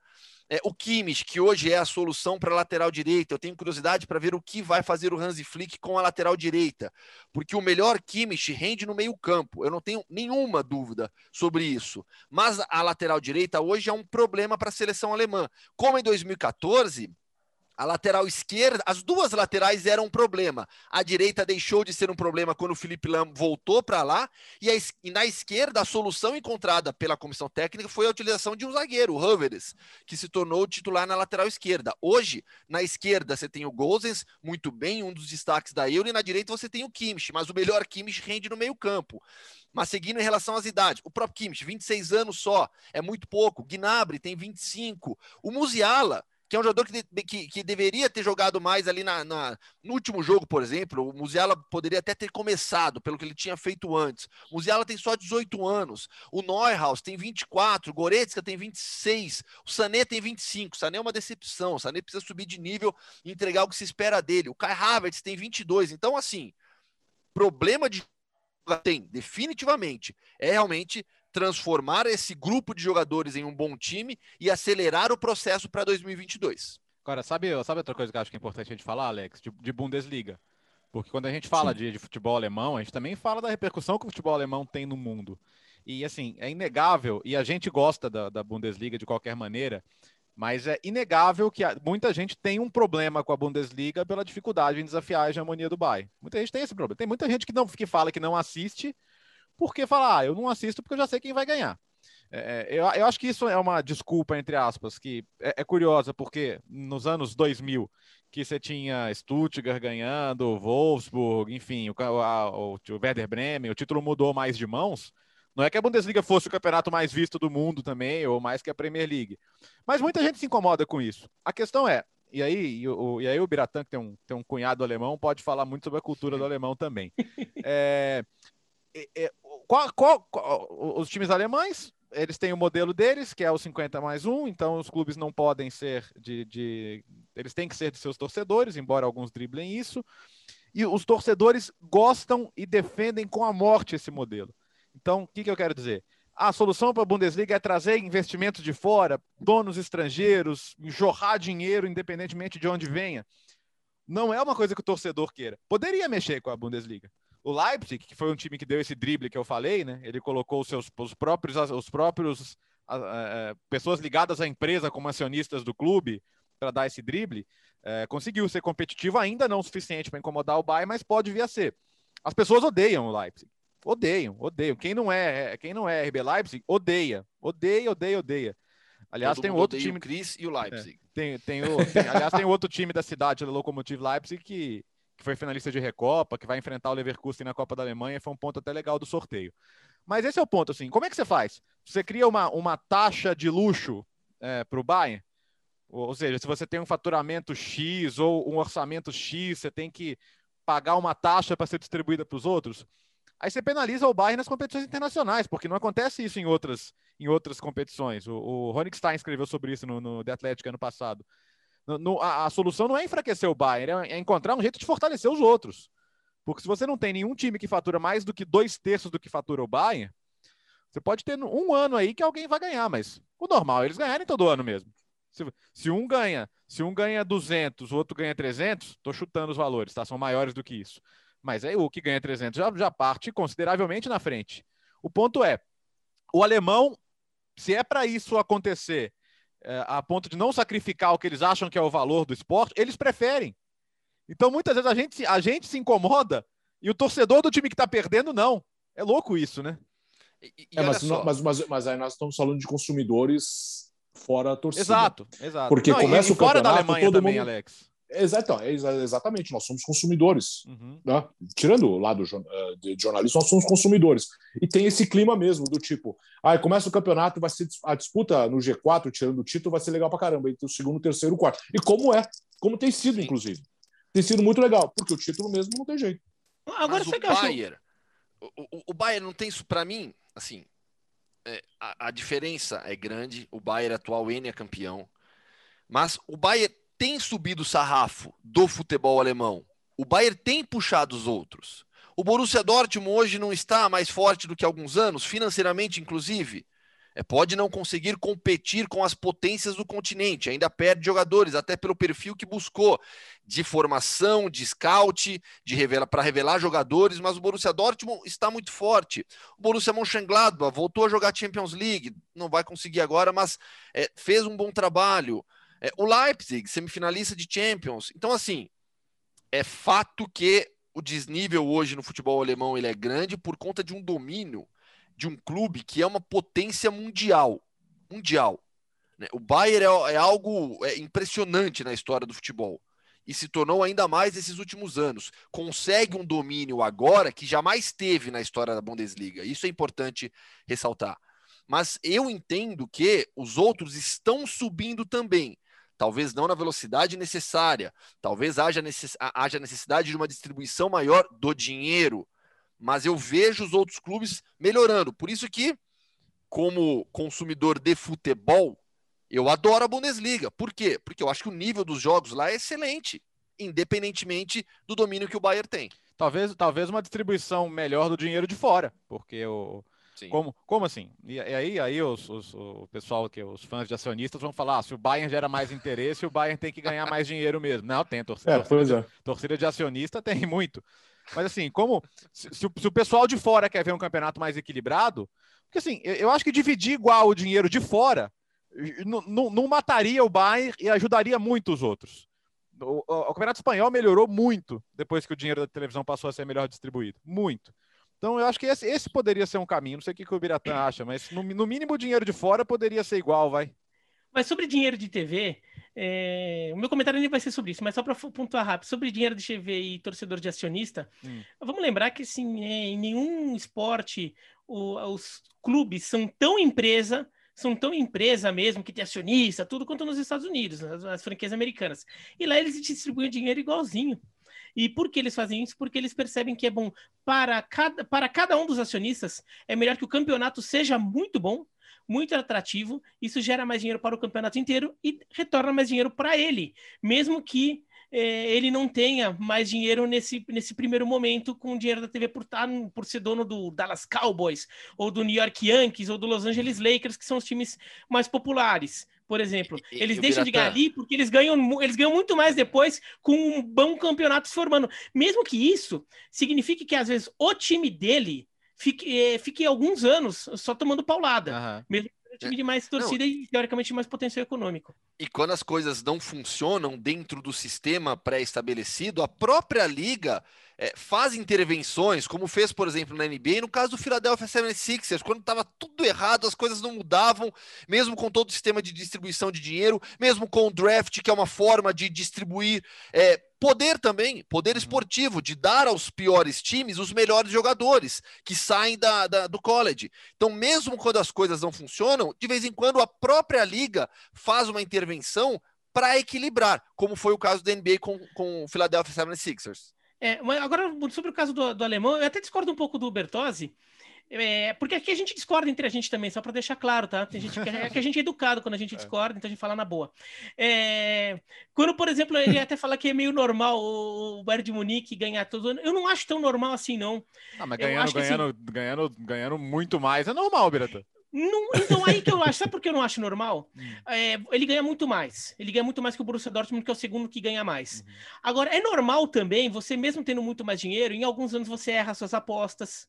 É, o Kimmich, que hoje é a solução para a lateral direita, eu tenho curiosidade para ver o que vai fazer o Hansi Flick com a lateral direita, porque o melhor Kimmich rende no meio-campo, eu não tenho nenhuma dúvida sobre isso. Mas a lateral direita hoje é um problema para a seleção alemã. Como em 2014, a lateral esquerda, as duas laterais eram um problema. A direita deixou de ser um problema quando o Felipe Lam voltou para lá, e, a, e, na esquerda a solução encontrada pela comissão técnica foi a utilização de um zagueiro, o Hovers, que se tornou titular na lateral esquerda. Hoje, na esquerda você tem o Gozens, muito bem, um dos destaques da Euro, e na direita você tem o Kimmich, mas o melhor Kimmich rende no meio-campo. Mas seguindo em relação às idades, o próprio Kimmich, 26 anos só, é muito pouco. Gnabry tem 25. O Musiala que é um jogador que, que, que deveria ter jogado mais ali na, na, no último jogo, por exemplo. O Musiala poderia até ter começado pelo que ele tinha feito antes. O Musiala tem só 18 anos. O Neuhaus tem 24. O Goretzka tem 26. O Sané tem 25. O Sané é uma decepção. O Sané precisa subir de nível e entregar o que se espera dele. O Kai Havertz tem 22. Então, assim, problema de tem, definitivamente, é realmente transformar esse grupo de jogadores em um bom time e acelerar o processo para 2022. Agora, sabe, sabe outra coisa que eu acho que é importante a gente falar, Alex? De, de Bundesliga. Porque quando a gente fala de, de, futebol alemão, a gente também fala da repercussão que o futebol alemão tem no mundo. E assim, é inegável, e a gente gosta da, da Bundesliga de qualquer maneira, mas é inegável que muita gente tem um problema com a Bundesliga pela dificuldade em desafiar a hegemonia do Bayern. Muita gente tem esse problema. Tem muita gente que não que fala que não assiste porque falar, ah, eu não assisto porque eu já sei quem vai ganhar. É, é, eu, eu, acho que isso é uma desculpa, entre aspas, que é, é, curiosa, porque nos anos 2000, que você tinha Stuttgart ganhando, Wolfsburg, enfim, o, a, o, o Werder Bremen, o título mudou mais de mãos. Não é que a Bundesliga fosse o campeonato mais visto do mundo também, ou mais que a Premier League. Mas muita gente se incomoda com isso. A questão é, e aí, e, o, e aí o Biratã, que tem um, tem um cunhado alemão, pode falar muito sobre a cultura do alemão também. (laughs) É, é, qual, qual, qual, os times alemães, eles têm o modelo deles, que é o 50 mais 1, então os clubes não podem ser de, de. Eles têm que ser de seus torcedores, embora alguns driblem isso. E os torcedores gostam e defendem com a morte esse modelo. Então, o que, que eu quero dizer? A solução para a Bundesliga é trazer investimentos de fora, donos estrangeiros, jorrar dinheiro, independentemente de onde venha. Não é uma coisa que o torcedor queira. Poderia mexer com a Bundesliga. O Leipzig, que foi um time que deu esse drible que eu falei, né? Ele colocou os seus os próprios os próprios pessoas ligadas à empresa como acionistas do clube para dar esse drible, é, conseguiu ser competitivo ainda não o suficiente para incomodar o Bayern, mas pode vir a ser. As pessoas odeiam o Leipzig. Odeiam, odeiam. Quem não é, quem não é RB Leipzig, odeia. Odeia, odeia, odeia. Aliás, Todo tem outro time. O Chris e o Leipzig. É, tem, tem o, tem, aliás, tem outro time da cidade, o Lokomotiv Leipzig, que que foi finalista de Recopa, que vai enfrentar o Leverkusen na Copa da Alemanha, foi um ponto até legal do sorteio. Mas esse é o ponto, assim, como é que você faz? Você cria uma, uma taxa de luxo é, para o Bayern? Ou seja, se você tem um faturamento X ou um orçamento X, você tem que pagar uma taxa para ser distribuída para os outros? Aí você penaliza o Bayern nas competições internacionais, porque não acontece isso em outras, em outras competições. O, o Stein escreveu sobre isso no, no The Athletic ano passado. No, a, a, solução não é enfraquecer o Bayern, é, é encontrar um jeito de fortalecer os outros. Porque se você não tem nenhum time que fatura mais do que dois terços do que fatura o Bayern, você pode ter um ano aí que alguém vai ganhar, mas o normal é eles ganharem todo ano mesmo. Se, se um ganha, se um ganha 200, o outro ganha 300, estou chutando os valores, tá? São maiores do que isso. Mas aí o que ganha 300 já, já parte consideravelmente na frente. O ponto é, o alemão, se é para isso acontecer é, a ponto de não sacrificar o que eles acham que é o valor do esporte, eles preferem. Então, muitas vezes a gente, a gente se incomoda e o torcedor do time que está perdendo, não. É louco isso, né? E, e é, mas, mas, mas, mas, aí nós estamos falando de consumidores fora a torcida. Exato, exato. Porque não, começa e, o fora da Alemanha todo também, mundo... Alex. Exato, é exatamente, nós somos consumidores. Uhum. Né? Tirando o lado eh, de jornalismo, nós somos consumidores. E tem esse clima mesmo, do tipo, ah, começa o campeonato, vai ser a disputa no G4, tirando o título, vai ser legal pra caramba, entre o segundo, terceiro e quarto. E como é, como tem sido, Sim. inclusive. Tem sido muito legal, porque o título mesmo não tem jeito. Agora Mas o Bayern, o, o, o Bayern não tem isso para mim, assim, é, a, a diferença é grande, o Bayern atual N é campeão, mas o Bayern tem subido o sarrafo do futebol alemão. O Bayern tem puxado os outros. O Borussia Dortmund hoje não está mais forte do que alguns anos, financeiramente inclusive. É, pode não conseguir competir com as potências do continente, ainda perde jogadores, até pelo perfil que buscou de formação, de scout, de revela para revelar jogadores, mas o Borussia Dortmund está muito forte. O Borussia Mönchengladbach voltou a jogar Champions League, não vai conseguir agora, mas é, fez um bom trabalho. É, o Leipzig, semifinalista de Champions. Então, assim, é fato que o desnível hoje no futebol alemão ele é grande por conta de um domínio de um clube que é uma potência mundial. Mundial. Né? O Bayern é, é algo é, impressionante na história do futebol e se tornou ainda mais nesses últimos anos. Consegue um domínio agora que jamais teve na história da Bundesliga. Isso é importante ressaltar. Mas eu entendo que os outros estão subindo também talvez não na velocidade necessária, talvez haja, necess... haja necessidade de uma distribuição maior do dinheiro, mas eu vejo os outros clubes melhorando. Por isso que, como consumidor de futebol, eu adoro a Bundesliga. Por quê? Porque eu acho que o nível dos jogos lá é excelente, independentemente do domínio que o Bayern tem. Talvez, talvez uma distribuição melhor do dinheiro de fora, porque o, como, como assim? E, e aí, aí os, os, o pessoal, que os fãs de acionistas vão falar: ah, se o Bayern gera mais interesse, o Bayern tem que ganhar mais dinheiro mesmo. Não, tem torcida, é, torcida, é. torcida de acionista tem muito. Mas assim, como se, se, o, se, o, pessoal de fora quer ver um campeonato mais equilibrado, porque assim, eu, eu acho que dividir igual o dinheiro de fora não mataria o Bayern e ajudaria muito os outros. O, o, o, Campeonato Espanhol melhorou muito depois que o dinheiro da televisão passou a ser melhor distribuído. Muito. Então, eu acho que esse, esse poderia ser um caminho. Não sei o que, que o Biratã acha, mas no, no, mínimo o dinheiro de fora poderia ser igual, vai. Mas sobre dinheiro de TV, é... o meu comentário nem vai ser sobre isso, mas só para pontuar rápido, sobre dinheiro de TV e torcedor de acionista, hum. vamos lembrar que assim, é, em nenhum esporte o, os clubes são tão empresa são tão empresa mesmo, que tem acionista, tudo quanto nos Estados Unidos, as, as franquias americanas. E lá eles distribuem dinheiro igualzinho. E por que eles fazem isso? Porque eles percebem que é bom para cada, para cada um dos acionistas, é melhor que o campeonato seja muito bom, muito atrativo, isso gera mais dinheiro para o campeonato inteiro e retorna mais dinheiro para ele, mesmo que eh, ele não tenha mais dinheiro nesse, nesse primeiro momento com o dinheiro da TV por, tá por ser dono do Dallas Cowboys, ou do New York Yankees, ou do Los Angeles Lakers, que são os times mais populares por exemplo. Eles e, deixam de ganhar ali porque eles ganham, eles ganham muito mais depois com um bom campeonato se formando. Mesmo que isso signifique que, às vezes, o time dele fique, é, fique alguns anos só tomando paulada. Uhum. Mesmo um time de mais torcida não. e, teoricamente, mais potencial econômico. E quando as coisas não funcionam dentro do sistema pré-estabelecido, a própria liga é, faz intervenções, como fez, por exemplo, na NBA, no caso do Philadelphia 76ers, quando estava tudo errado, as coisas não mudavam, mesmo com todo o sistema de distribuição de dinheiro, mesmo com o draft, que é uma forma de distribuir é, poder também, poder uhum. esportivo, de dar aos piores times os melhores jogadores que saem da, da, do college. Então, mesmo quando as coisas não funcionam, de vez em quando a própria liga faz uma intervenção para equilibrar, como foi o caso da NBA com, com o Philadelphia 76ers. É, agora, sobre o caso do, do, alemão, eu até discordo um pouco do Bertozzi, é, porque aqui a gente discorda entre a gente também, só para deixar claro, tá? Tem gente que, é que a gente é educado quando a gente (laughs) é. discorda, então a gente fala na boa. É, quando, por exemplo, ele até fala que é meio normal o Bayern de Munique ganhar todo Eu não acho tão normal assim, não. Ah, mas ganhando, ganhando, assim... ganhando, ganhando muito mais é normal, Birata. Não, então aí que eu acho, sabe por que eu não acho normal? (laughs) Hum. É, ele ganha muito mais. Ele ganha muito mais que o Borussia Dortmund, que é o segundo que ganha mais. Uhum. Agora, é normal também, você mesmo tendo muito mais dinheiro, em alguns anos você erra suas apostas.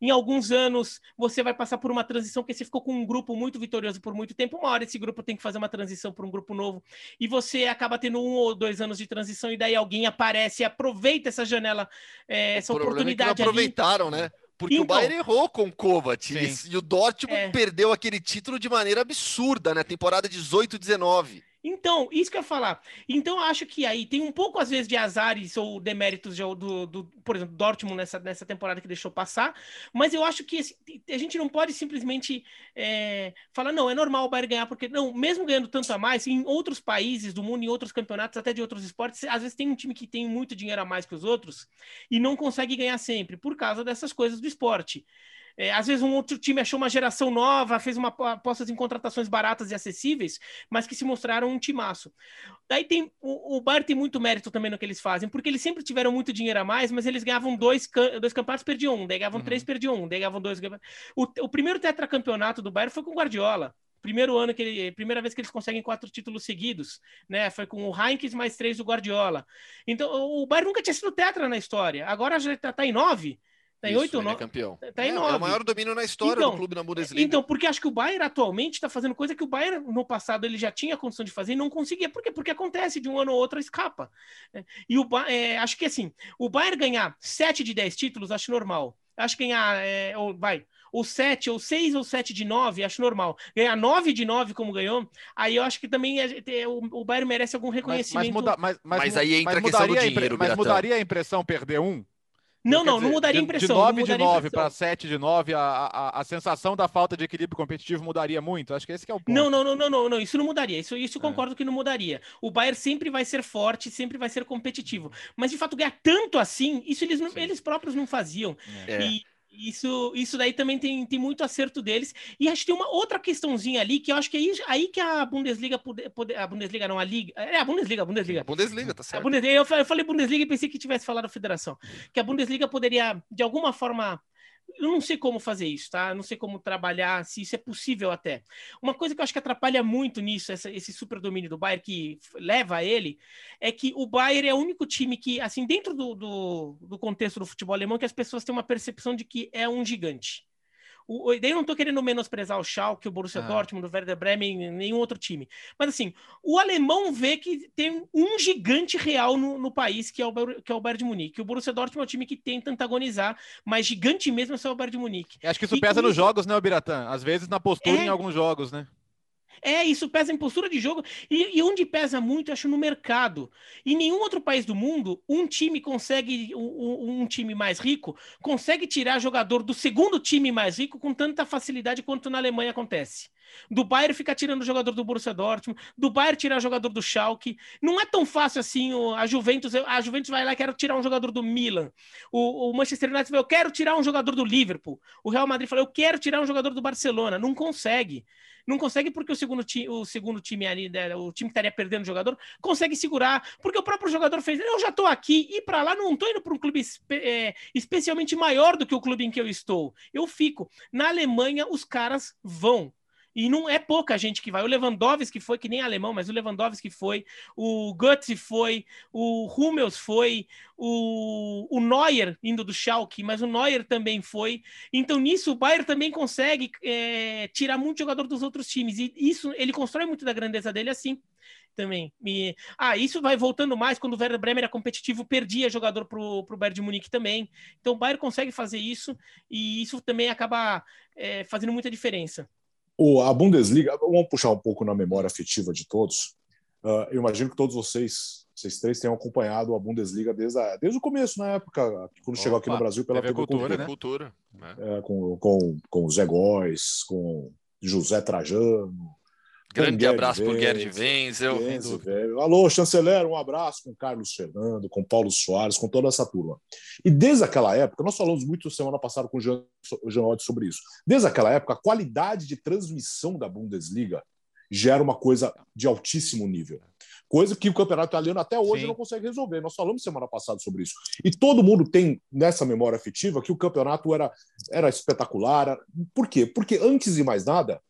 Em alguns anos, você vai passar por uma transição que você ficou com um grupo muito vitorioso por muito tempo. Uma hora esse grupo tem que fazer uma transição para um grupo novo e você acaba tendo um ou dois anos de transição e daí alguém aparece e aproveita essa janela, é, essa oportunidade. É que não aproveitaram, ali. né? Porque então, o Bayern errou com o Kovac e o Dortmund é. perdeu aquele título de maneira absurda, né? Temporada 18-19. Então, isso que eu ia falar. Então, eu acho que aí tem um pouco, às vezes, de azares ou deméritos do, do, por exemplo, Dortmund nessa, nessa temporada que deixou passar, mas eu acho que esse, a gente não pode simplesmente é, falar, não, é normal o Bayern ganhar, porque, não, mesmo ganhando tanto a mais, em outros países do mundo, em outros campeonatos, até de outros esportes, às vezes tem um time que tem muito dinheiro a mais que os outros e não consegue ganhar sempre, por causa dessas coisas do esporte. É, às vezes um outro time achou uma geração nova, fez uma apostas em contratações baratas e acessíveis, mas que se mostraram um timaço. Daí tem o, o Bayern tem muito mérito também no que eles fazem, porque eles sempre tiveram muito dinheiro a mais, mas eles ganhavam dois, dois campeonatos, perdiam um, daí ganhavam uhum. três, perdiam um, daí ganhavam dois. O, o primeiro tetracampeonato do Bayern foi com o Guardiola primeiro ano que ele, primeira vez que eles conseguem quatro títulos seguidos, né? Foi com o Heinz mais três do Guardiola. Então o Bayern nunca tinha sido tetra na história. Agora já está tá em nove. Tá em oito ou nove? É campeão. Tá em nove. É, é o maior domínio na história então, do clube na Bundesliga. Então, porque acho que o Bayern atualmente está fazendo coisa que o Bayern no passado ele já tinha condição de fazer e não conseguia. Por quê? Porque acontece de um ano ou outro escapa. É, e o é, acho que assim, o Bayern ganhar sete de dez títulos acho normal. Acho que ganhar, é, ou, vai, ou sete, ou seis ou sete de nove, acho normal. Ganhar nove de nove como ganhou, aí eu acho que também é, é, o, o Bayern merece algum reconhecimento. Mas, mas, muda, mas, mas, mas aí entra a questão do dinheiro, Mas mudaria a impressão perder um? Não, não, dizer, não mudaria a impressão. De 9 de 9 para 7 de 9, a, a, a sensação da falta de equilíbrio competitivo mudaria muito? Acho que esse que é o ponto. Não, não, não, não, não, não isso não mudaria. Isso, isso eu é. concordo que não mudaria. O Bayern sempre vai ser forte, sempre vai ser competitivo. Mas, de fato, ganhar tanto assim, isso eles, não, eles próprios não faziam. É. E isso, isso daí também tem, tem muito acerto deles. E acho que tem uma outra questãozinha ali que eu acho que é aí, aí que a Bundesliga poder, poder, a Bundesliga não a liga, é a Bundesliga, a Bundesliga. Bundesliga, tá certo. Bundesliga, eu falei Bundesliga e pensei que tivesse falado Federação, que a Bundesliga poderia de alguma forma eu não sei como fazer isso, tá? Eu não sei como trabalhar, se isso é possível até. Uma coisa que eu acho que atrapalha muito nisso, essa, esse super domínio do Bayern que leva a ele, é que o Bayern é o único time que, assim, dentro do, do, do contexto do futebol alemão, que as pessoas têm uma percepção de que é um gigante. O, daí eu não estou querendo menosprezar o Schalke, o Borussia ah. Dortmund, o Werder Bremen, nenhum outro time. Mas assim, o alemão vê que tem um gigante real no, no país, que é, o, que é o Bayern de Munique. O Borussia Dortmund é o time que tenta antagonizar, mas gigante mesmo é só o Bayern de Munique. acho que isso e pesa nos jogos, né, Biratã? Às vezes na postura é... em alguns jogos, né? É, isso pesa em postura de jogo. E, e, onde pesa muito, acho, no mercado. Em nenhum outro país do mundo, um time consegue, um, um, time mais rico, consegue tirar jogador do segundo time mais rico com tanta facilidade quanto na Alemanha acontece. Do Bayern ficar tirando jogador do Borussia Dortmund, do Bayern tirar jogador do Schalke. Não é tão fácil assim. A Juventus, a Juventus vai lá, quero tirar um jogador do Milan. O, o Manchester United falou, eu quero tirar um jogador do Liverpool. O Real Madrid falou, eu quero tirar um jogador do Barcelona. Não consegue. Não consegue porque o segundo, ti, o segundo time ali, né, o time que estaria perdendo o jogador, consegue segurar, porque o próprio jogador fez. Eu já estou aqui, e para lá não estou indo para um clube é, especialmente maior do que o clube em que eu estou. Eu fico. Na Alemanha, os caras vão. E não é pouca gente que vai. O Lewandowski foi, que nem alemão, mas o Lewandowski foi, o Götze foi, o Hummels foi, o, o Neuer indo do Schalke, mas o Neuer também foi. Então nisso o Bayern também consegue é, tirar muito jogador dos outros times. E isso ele constrói muito da grandeza dele assim também. E, ah, isso vai voltando mais quando o Werder Bremer era competitivo, perdia jogador pro, pro Bayern de Munique também. Então o Bayern consegue fazer isso e isso também acaba é, fazendo muita diferença. O, a Bundesliga, vamos puxar um pouco na memória afetiva de todos. Uh, eu imagino que todos vocês, vocês três, tenham acompanhado a Bundesliga desde, a, desde o começo, na época, quando Opa, chegou aqui no Brasil pela TV, Cultura. TV né? Cultura. É, com, com, com o Zé Góes, com José Trajano, Grande abraço para o Gerd Wenzel. Alô, chanceler, um abraço com Carlos Fernando, com Paulo Soares, com toda essa turma. E desde aquela época, nós falamos muito semana passada com o Jean, Jean sobre isso. Desde aquela época, a qualidade de transmissão da Bundesliga gera uma coisa de altíssimo nível. Coisa que o campeonato italiano até hoje Sim. não consegue resolver. Nós falamos semana passada sobre isso. E todo mundo tem nessa memória afetiva que o campeonato era, era espetacular. Por quê? Porque antes de mais nada,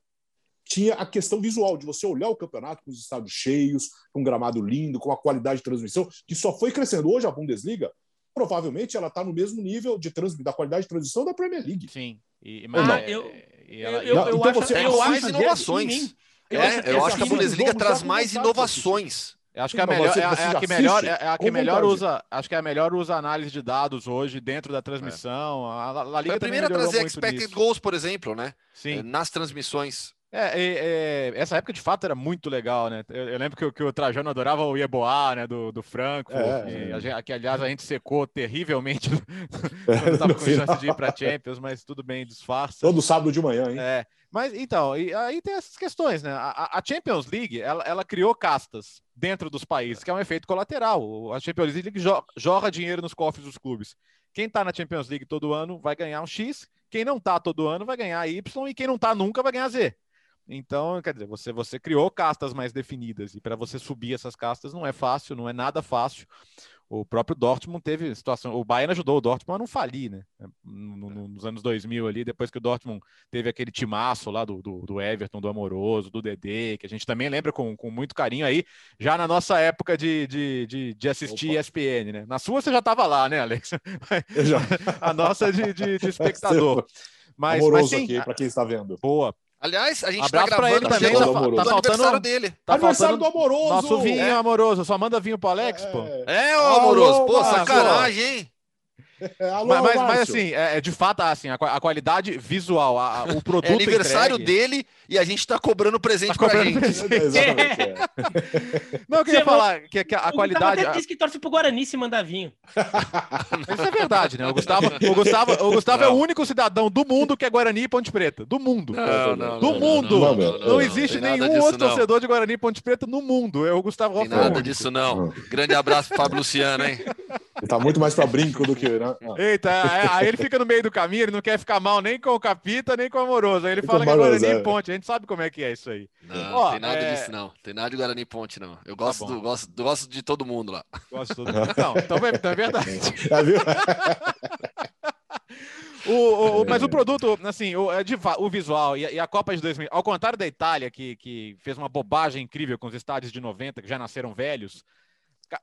tinha a questão visual, de você olhar o campeonato com os estados cheios, com um gramado lindo, com a qualidade de transmissão, que só foi crescendo. Hoje a Bundesliga, provavelmente ela está no mesmo nível de trans, da qualidade de transição da Premier League. Sim. E, mas, ah, é, eu, ela, eu, eu, eu, então acho, você, eu acho inovações. Eu, é, acho, eu acho que a Bundesliga traz mais inovações. Eu acho que é a melhor, é, é a que melhor, é a que melhor usa, acho que é a melhor usa análise de dados hoje dentro da transmissão. É. A, a, Liga Foi a primeira a trazer expected nisso. goals, por exemplo, né? Sim. Nas transmissões. É, é, é, essa época de fato era muito legal, né? Eu, eu lembro que, que, o Trajano adorava o Ieboá, né? Do, do Franco, é, que, é. que, aliás a gente secou terrivelmente (laughs) quando estava com chance de ir para Champions, mas tudo bem, disfarça. Todo sábado de manhã, hein? É. Mas então, e aí tem essas questões, né? A, a Champions League ela, ela, criou castas dentro dos países, que é um efeito colateral. A Champions League jo joga dinheiro nos cofres dos clubes. Quem está na Champions League todo ano vai ganhar um X, quem não está todo ano vai ganhar Y, e quem não está nunca vai ganhar Z. Então, quer dizer, você, você criou castas mais definidas, e para você subir essas castas não é fácil, não é nada fácil. O próprio Dortmund teve situação. O Bayern ajudou o Dortmund a não falir, né? Nos anos 2000 ali, depois que o Dortmund teve aquele timaço lá do, do, do Everton, do Amoroso, do Dedê, que a gente também lembra com, com muito carinho aí, já na nossa época de, de, de, de assistir Opa. ESPN, né? Na sua você já estava lá, né, Alex? Já... (laughs) a nossa de, de, de (laughs) espectador. Mas, Amoroso mas, sim, aqui, para quem está vendo. Boa. Aliás, a gente Abraço tá gravando ele também, tá, tá faltando dele. Tá aniversário do amoroso. Nosso vinho é. amoroso, só manda vinho pro Alex, é. pô. É, ô amoroso, pô, sacanagem, hein? (laughs) Alô, mas, mas, mas, assim, é, é, de fato, assim, a, a qualidade visual, a, o (laughs) produto. É aniversário entregue... dele e a gente tá cobrando presente tá cobrando pra gente. Presente. (laughs) Exatamente. É. Não, eu queria Você falar que, que, a o qualidade. Até disse que torce pro Guarani se mandar vinho. Isso é verdade, né? O Gustavo, o Gustavo, o Gustavo é o único cidadão do mundo que é Guarani e Ponte Preta. Do mundo. Não, não, do não, mundo. Não, não, não existe nenhum outro torcedor de Guarani e Ponte Preta no mundo. É o Gustavo Tem nada disso, não. Grande abraço pro Fábio Luciano, hein? Ele tá muito mais pra brinco do que. Né? Eita, é, aí ele fica no meio do caminho, ele não quer ficar mal nem com o Capita, nem com o Amoroso. Aí ele fala que é Guarani é. Ponte. A gente sabe como é que é isso aí. Não, Ó, tem nada é... disso, não. Tem nada de Guarani Ponte, não. Eu tá gosto, tá do, gosto, gosto de todo mundo lá. Gosto de todo mundo. Não, então, é, então é verdade. Já viu? (laughs) O, o, o, mas o produto, assim, o, é o visual e a, e a, Copa de 2000, ao contrário da Itália, que, que fez uma bobagem incrível com os estádios de 90, que já nasceram velhos,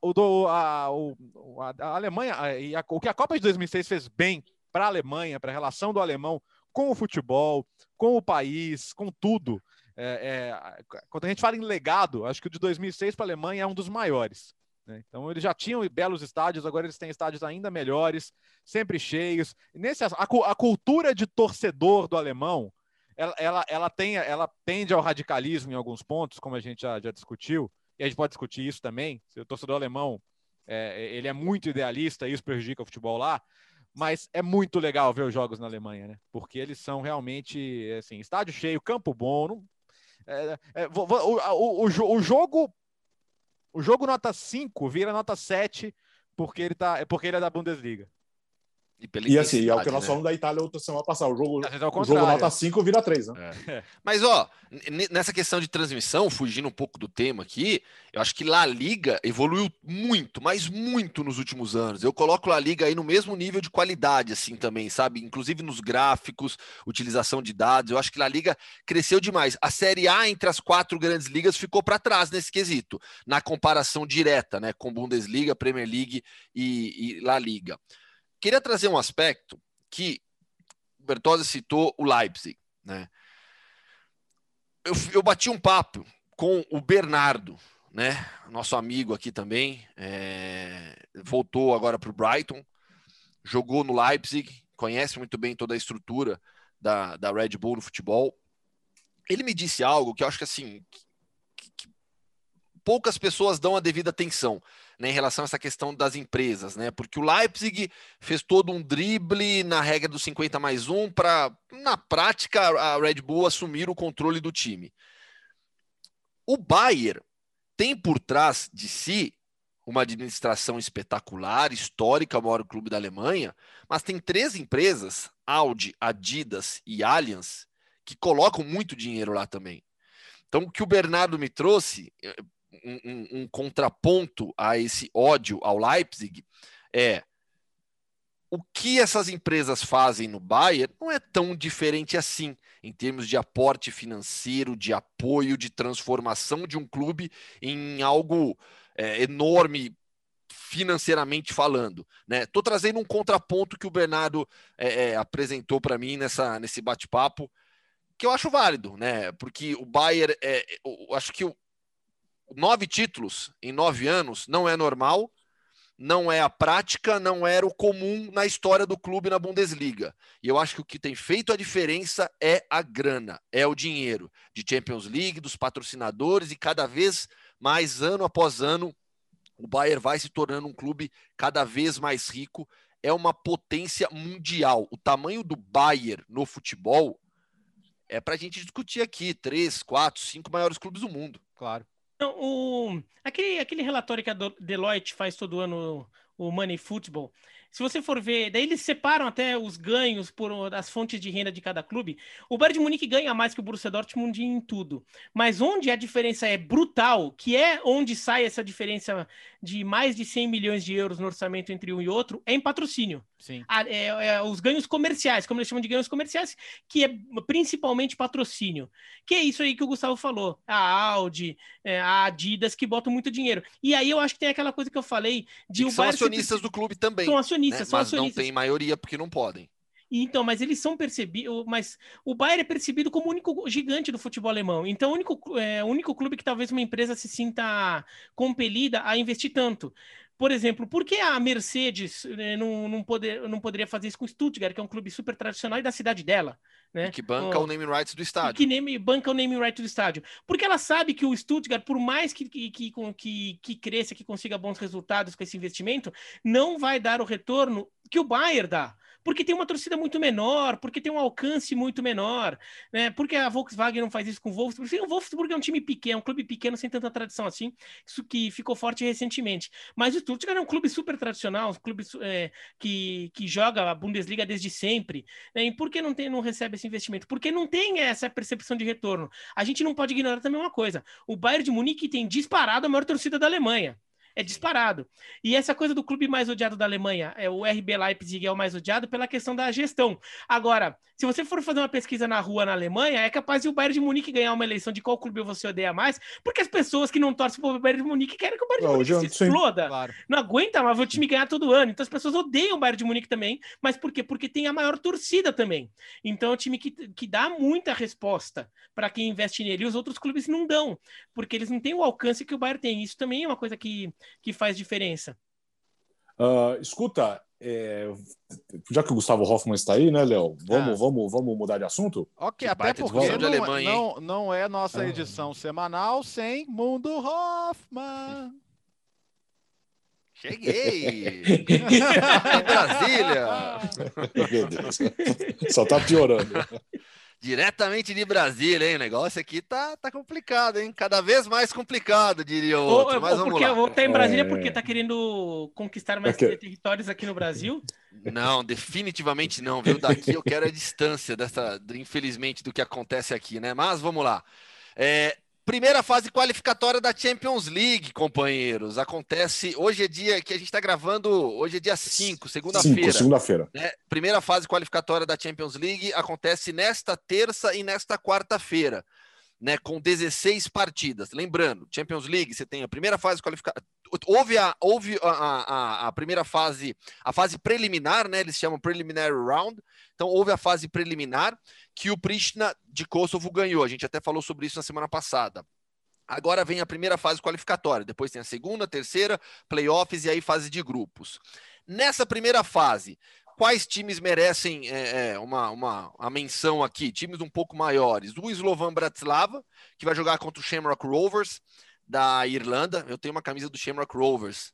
o, do, a, o, a, Alemanha, a, o que a Copa de 2006 fez bem para a Alemanha, para a relação do alemão com o futebol, com o país, com tudo. É, é, quando a gente fala em legado, acho que o de 2006 para a Alemanha é um dos maiores. Né? Então, eles já tinham belos estádios, agora eles têm estádios ainda melhores, sempre cheios. Nesse, a, a cultura de torcedor do alemão, ela, ela, ela, tem, ela tende ao radicalismo em alguns pontos, como a gente já, já discutiu, e a gente pode discutir isso também. O torcedor alemão é, ele é muito idealista, isso prejudica o futebol lá, mas é muito legal ver os jogos na Alemanha, né? Porque eles são realmente assim, estádio cheio, campo bom. Não, é, é, o, o, o, o, jogo o jogo nota 5 vira nota 7 porque ele tá porque ele é da Bundesliga. E, e assim, é o que nós né? falamos da Itália outra semana passada. O jogo, o jogo nota 5 vira 3, né? É. Mas, ó, nessa questão de transmissão, fugindo um pouco do tema aqui, eu acho que La Liga evoluiu muito, mas muito nos últimos anos. Eu coloco La Liga aí no mesmo nível de qualidade, assim, também, sabe? Inclusive nos gráficos, utilização de dados. Eu acho que La Liga cresceu demais. A Série A entre as quatro grandes ligas ficou para trás nesse quesito, na comparação direta, né? Com Bundesliga, Premier League e, e La Liga. Queria trazer um aspecto que o Bertozzi citou o Leipzig. Né? Eu, eu bati um papo com o Bernardo, né? nosso amigo aqui também, é, voltou agora para o Brighton, jogou no Leipzig, conhece muito bem toda a estrutura da, da Red Bull no futebol. Ele me disse algo que eu acho que assim que, que poucas pessoas dão a devida atenção né, em relação a essa questão das empresas, né? Porque o Leipzig fez todo um drible na regra dos 50 mais 1 para, na prática, a Red Bull assumir o controle do time. O Bayern tem por trás de si uma administração espetacular, histórica, o maior clube da Alemanha, mas tem três empresas, Audi, Adidas e Allianz, que colocam muito dinheiro lá também. Então, o que o Bernardo me trouxe, um, um, contraponto a esse ódio ao Leipzig é o que essas empresas fazem no Bayern não é tão diferente assim, em termos de aporte financeiro, de apoio, de transformação de um clube em algo é, enorme, financeiramente falando. Né? Tô trazendo um contraponto que o Bernardo é, é, apresentou para mim nessa, nesse bate-papo, que eu acho válido, né? Porque o Bayern, é, eu acho que nove títulos em nove anos não é normal, não é a prática, não era o comum na história do clube na Bundesliga. E eu acho que o que tem feito a diferença é a grana, é o dinheiro de Champions League, dos patrocinadores e cada vez mais ano após ano o Bayern vai se tornando um clube cada vez mais rico, é uma potência mundial. O tamanho do Bayern no futebol é para a gente discutir aqui, três, quatro, cinco maiores clubes do mundo. Claro. O, aquele, aquele relatório que a Deloitte faz todo ano, o Money Football, se você for ver, daí eles separam até os ganhos por as fontes de renda de cada clube. O Bayern de Munique ganha mais que o Borussia Dortmund em tudo. Mas onde a diferença é brutal, que é onde sai essa diferença de mais de 100 milhões de euros no orçamento entre um e outro, é em patrocínio. Sim. A, é, é, os ganhos comerciais, como eles chamam de ganhos comerciais, que é principalmente patrocínio. Que é isso aí que o Gustavo falou. A Audi, é, a Adidas, que botam muito dinheiro. E aí eu acho que tem aquela coisa que eu falei de o são acionistas do clube também. São acionistas, né? são mas acionistas. não tem maioria porque não podem. Então, mas eles são percebidos, mas o Bayern é percebido como o único gigante do futebol alemão. Então, o único, é, o único clube que talvez uma empresa se sinta compelida a investir tanto. Por exemplo, por que a Mercedes né, não, não, poder, não poderia fazer isso com o Stuttgart, que é um clube super tradicional e da cidade dela? Né? E que banca oh, o naming rights do estádio. Que name, banca o naming rights do estádio. Porque ela sabe que o Stuttgart, por mais que, que, que, que cresça, que consiga bons resultados com esse investimento, não vai dar o retorno que o Bayern dá porque tem uma torcida muito menor, porque tem um alcance muito menor, né? Porque a Volkswagen não faz isso com o Wolfsburg. O Wolfsburg é um time pequeno, um clube pequeno sem tanta tradição assim, isso que ficou forte recentemente. Mas o Stuttgart é um clube super tradicional, um clube é, que, que joga a Bundesliga desde sempre. Né? E por que não, tem, não recebe esse investimento? Porque não tem essa percepção de retorno. A gente não pode ignorar também uma coisa: o Bayern de Munique tem disparado a maior torcida da Alemanha é disparado. E essa coisa do clube mais odiado da Alemanha, é o RB Leipzig é o mais odiado pela questão da gestão. Agora, se você for fazer uma pesquisa na rua na Alemanha, é capaz de o Bayern de Munique ganhar uma eleição de qual clube você odeia mais, porque as pessoas que não torcem pro Bayern de Munique querem que o Bayern de Munique se exploda. Claro. Não aguenta mais o time ganhar todo ano. Então as pessoas odeiam o Bayern de Munique também, mas por quê? Porque tem a maior torcida também. Então é um time que, que dá muita resposta para quem investe nele. E os outros clubes não dão, porque eles não têm o alcance que o Bayern tem. Isso também é uma coisa que, que faz diferença. Uh, escuta, é, já que o Gustavo Hoffman está aí, né, Léo? Vamos, ah. vamos, vamos mudar de assunto? Ok, que até porque não, Alemanha, não, não, é nossa ah. edição semanal sem Mundo Hoffman. Cheguei! (laughs) em Brasília! Meu Deus, só tá piorando. (laughs) Diretamente de Brasília, hein? O negócio aqui tá, tá complicado, hein? Cada vez mais complicado, diria o outro. Mas vamos porque lá. Eu vou estar em Brasília é... porque tá querendo conquistar mais é que... territórios aqui no Brasil? Não, definitivamente não, viu? Daqui eu quero a distância dessa, infelizmente, do que acontece aqui, né? Mas vamos lá. É, Primeira fase qualificatória da Champions League, companheiros. Acontece hoje é dia que a gente está gravando, hoje é dia 5, segunda-feira. segunda-feira. Né? Primeira fase qualificatória da Champions League acontece nesta terça e nesta quarta-feira, né? Com 16 partidas. Lembrando, Champions League, você tem a primeira fase qualificatória. Houve, a, houve a, a, a primeira fase, a fase preliminar, né? Eles chamam preliminary round. Então, houve a fase preliminar que o Pristina de Kosovo ganhou. A gente até falou sobre isso na semana passada. Agora vem a primeira fase qualificatória, depois tem a segunda, terceira, playoffs e aí fase de grupos. Nessa primeira fase, quais times merecem é, é uma, uma, uma menção aqui? Times um pouco maiores. O Slovan Bratislava, que vai jogar contra o Shamrock Rovers da Irlanda. Eu tenho uma camisa do Shamrock Rovers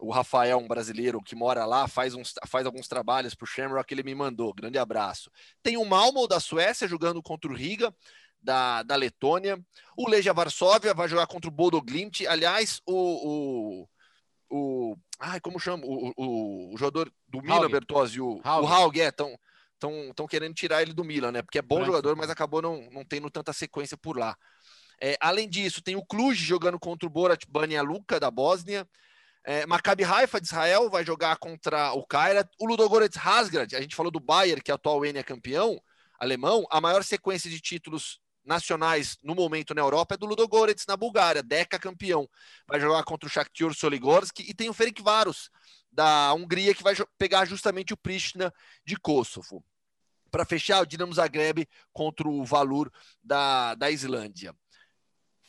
o Rafael, um brasileiro que mora lá, faz, uns, faz alguns trabalhos para o Shamrock, ele me mandou. Grande abraço. Tem o Malmo da Suécia jogando contra o Riga. Da, da Letônia, o Legia Varsóvia vai jogar contra o Bodo Glimt. Aliás, o, o, o ai, como chama? O, o, o jogador do Milan, Bertozzi, o Haug, o Haug é, estão tão, querendo tirar ele do Milan, né? Porque é bom jogador, mas acabou não, não tendo tanta sequência por lá. É, além disso, tem o Cluj jogando contra o Borat Banja Luka da Bósnia. É, Maccabi Haifa de Israel vai jogar contra o Kairat. O Ludogorets Hasgrad, a gente falou do Bayern, que é atual N é campeão alemão, a maior sequência de títulos nacionais no momento na Europa é do Ludogorets na Bulgária, Deca campeão. Vai jogar contra o Shakhtar Soligorski e tem o Ferencváros da Hungria que vai pegar justamente o Pristina de Kosovo. Para fechar, o Dinamo Zagreb contra o Valur da, da Islândia.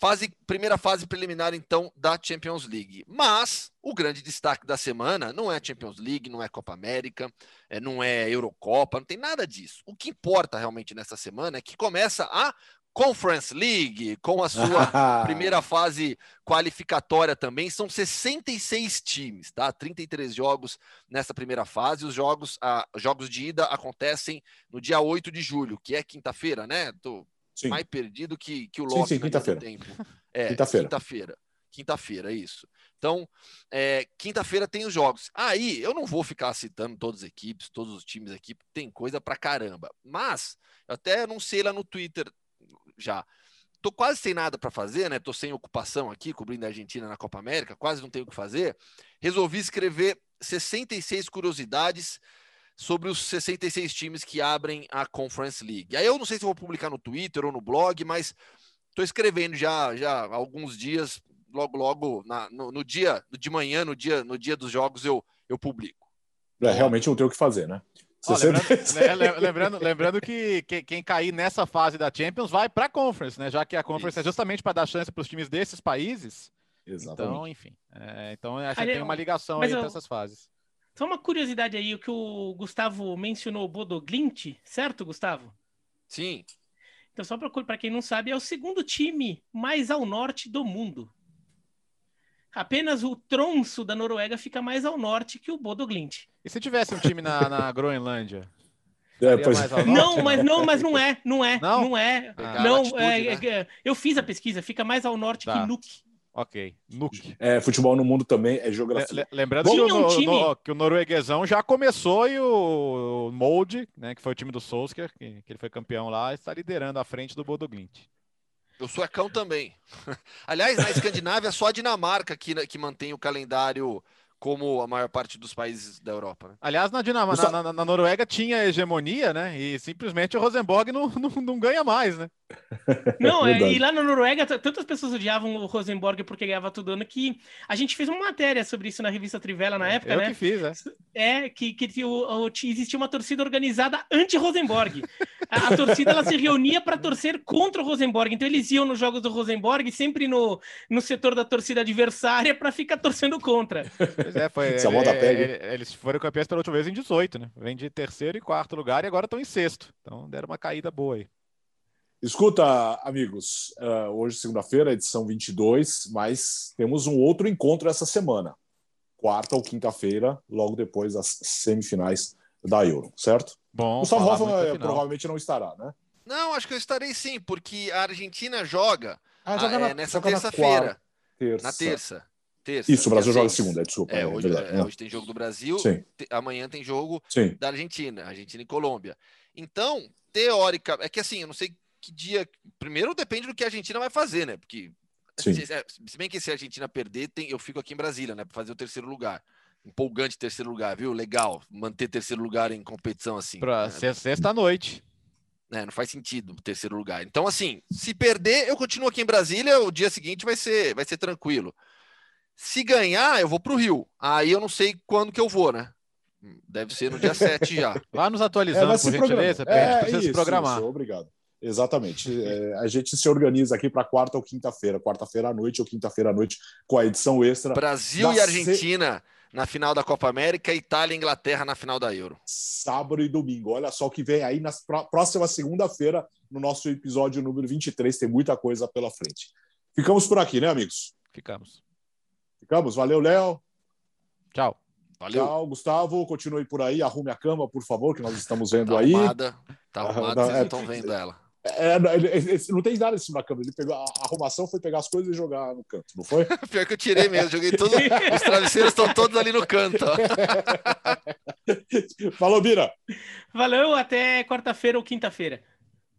Fase, primeira fase preliminar, então, da Champions League. Mas o grande destaque da semana não é a Champions League, não é Copa América, é, não é Eurocopa, não tem nada disso. O que importa realmente nessa semana é que começa a Conference League, com a sua (laughs) primeira fase qualificatória também. São 66 times, tá? 33 jogos nessa primeira fase. Os jogos, ah, jogos de ida acontecem no dia 8 de julho, que é quinta-feira, né? Tô sim. mais perdido que, que o Loki sim, sim, quinta-feira. É, quinta-feira. Quinta-feira. Quinta-feira, isso. Então, é, quinta-feira tem os jogos. Aí, eu não vou ficar citando todas as equipes, todos os times aqui, tem coisa pra caramba. Mas, eu até anunciei lá no Twitter já. Tô quase sem nada para fazer, né? Tô sem ocupação aqui, cobrindo a Argentina na Copa América, quase não tenho o que fazer. Resolvi escrever 66 curiosidades sobre os 66 times que abrem a Conference League. Aí eu não sei se vou publicar no Twitter ou no blog, mas estou escrevendo já já há alguns dias, logo logo na, no, no, dia de manhã, no dia no dia dos jogos eu eu publico. É, realmente não tem o que fazer, né? Ó, lembrando, lembrando, lembrando, que, que, quem cair nessa fase da Champions vai para a Conference, né? Já que a Conference é Isso. é justamente para dar chance para os times desses países. Exatamente. Então, enfim. É, então, acho que tem uma ligação aí eu... entre essas fases. Só uma curiosidade aí, o que o Gustavo mencionou, o Bodoglint, certo, Gustavo? Sim. Então, só para quem não sabe, é o segundo time mais ao norte do mundo. Apenas o Tronso da Noruega fica mais ao norte que o Bodoglint. E se tivesse um time na, na Groenlândia? É, não, mas não, mas não é, não é, não, não é. Ah, não, é, né? é, eu fiz a pesquisa, fica mais ao norte tá. que Nuuk. Ok, Nuuk. É, futebol no mundo também é geografia. lembrando que, o, um no, que o norueguesão já começou e o, Molde, né, que foi o time do Solskjaer, que, que ele foi campeão lá, está liderando à frente do Bodoglint. O suecão também. (laughs) Aliás, na Escandinávia, só a Dinamarca que, que mantém o calendário como a maior parte dos países da Europa. Né? Aliás, na, Dinamarca, na, na, na, Noruega tinha hegemonia, né? E simplesmente o Rosenborg não, (laughs) não, não ganha mais, né? (laughs) Não, é, e lá na Noruega, tantas pessoas odiavam o Rosenborg porque ganhava todo ano que a gente fez uma matéria sobre isso na revista Trivela na é, época, eu né? que fiz, é. É, que, que o, o, existia uma torcida organizada anti-Rosenborg. a, a, torcida ela se reunia para torcer contra o Rosenborg. Então eles iam nos jogos do Rosenborg sempre no, no setor da torcida adversária para ficar torcendo contra. Pois é, foi. (laughs) É, é, eles foram campeões pela última vez em 18, né? Vem de terceiro e quarto lugar e agora estão em sexto. Então deram uma caída boa aí. Escuta, amigos, uh, hoje, segunda-feira, edição 22, mas temos um outro encontro essa semana. Quarta ou quinta-feira, logo depois das semifinais da Euro, certo? Bom, Gustavo Hoffman provavelmente não estará, né? Não, acho que eu estarei sim, porque a Argentina joga, ah, joga na, é, nessa terça-feira. Terça. Na terça. Terça. Isso, o Brasil joga segunda, desculpa. É, é hoje, é, é, hoje, tem jogo do Brasil, te, amanhã tem jogo sim. da Argentina, Argentina e Colômbia. Então, teórica, é que assim, eu não sei que dia. Primeiro depende do que a Argentina vai fazer, né? Porque se, se, bem que se a Argentina perder, tem, eu fico aqui em Brasília, né? Para fazer o terceiro lugar. Empolgante terceiro lugar, viu? Legal. Manter terceiro lugar em competição assim. Para né? sexta-noite. É, não faz sentido o terceiro lugar. Então, assim, se perder, eu continuo aqui em Brasília, o dia seguinte vai ser, vai ser tranquilo. Se ganhar, eu vou para o Rio. Aí eu não sei quando que eu vou, né? Deve ser no dia 7 já. (laughs) Vá nos atualizando, é, por gentileza, é, a gente precisa isso, se programar. Isso, obrigado. Exatamente. É, a gente se organiza aqui para quarta ou quinta-feira, quarta-feira à noite ou quinta-feira à noite com a edição extra. Brasil e Argentina se... na final da Copa América, Itália e Inglaterra na final da Euro. Sábado e domingo. Olha só o que vem aí na próxima segunda-feira, no nosso episódio número 23. Tem muita coisa pela frente. Ficamos por aqui, né, amigos? Ficamos. Ficamos. Valeu, Léo. Tchau. Valeu. Tchau, Gustavo. Continue por aí. Arrume a cama, por favor, que nós estamos vendo tá aí. Arrumada. Tá arrumada, vocês é, estão vendo ela. É, não tem nada em cima da câmera. Ele pegou, a arrumação foi pegar as coisas e jogar no canto, não foi? (laughs) Pior que eu tirei mesmo, joguei tudo. (laughs) os travesseiros estão todos ali no canto. (laughs) Falou, Bira. Valeu, até quarta-feira ou quinta-feira.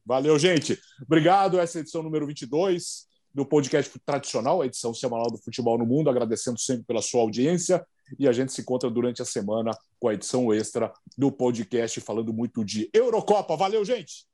Valeu, gente. Obrigado. Essa é a edição número 22 do podcast tradicional, a edição semanal do Futebol no Mundo. Agradecendo sempre pela sua audiência. E a gente se encontra durante a semana com a edição extra do podcast falando muito de Eurocopa. Valeu, gente!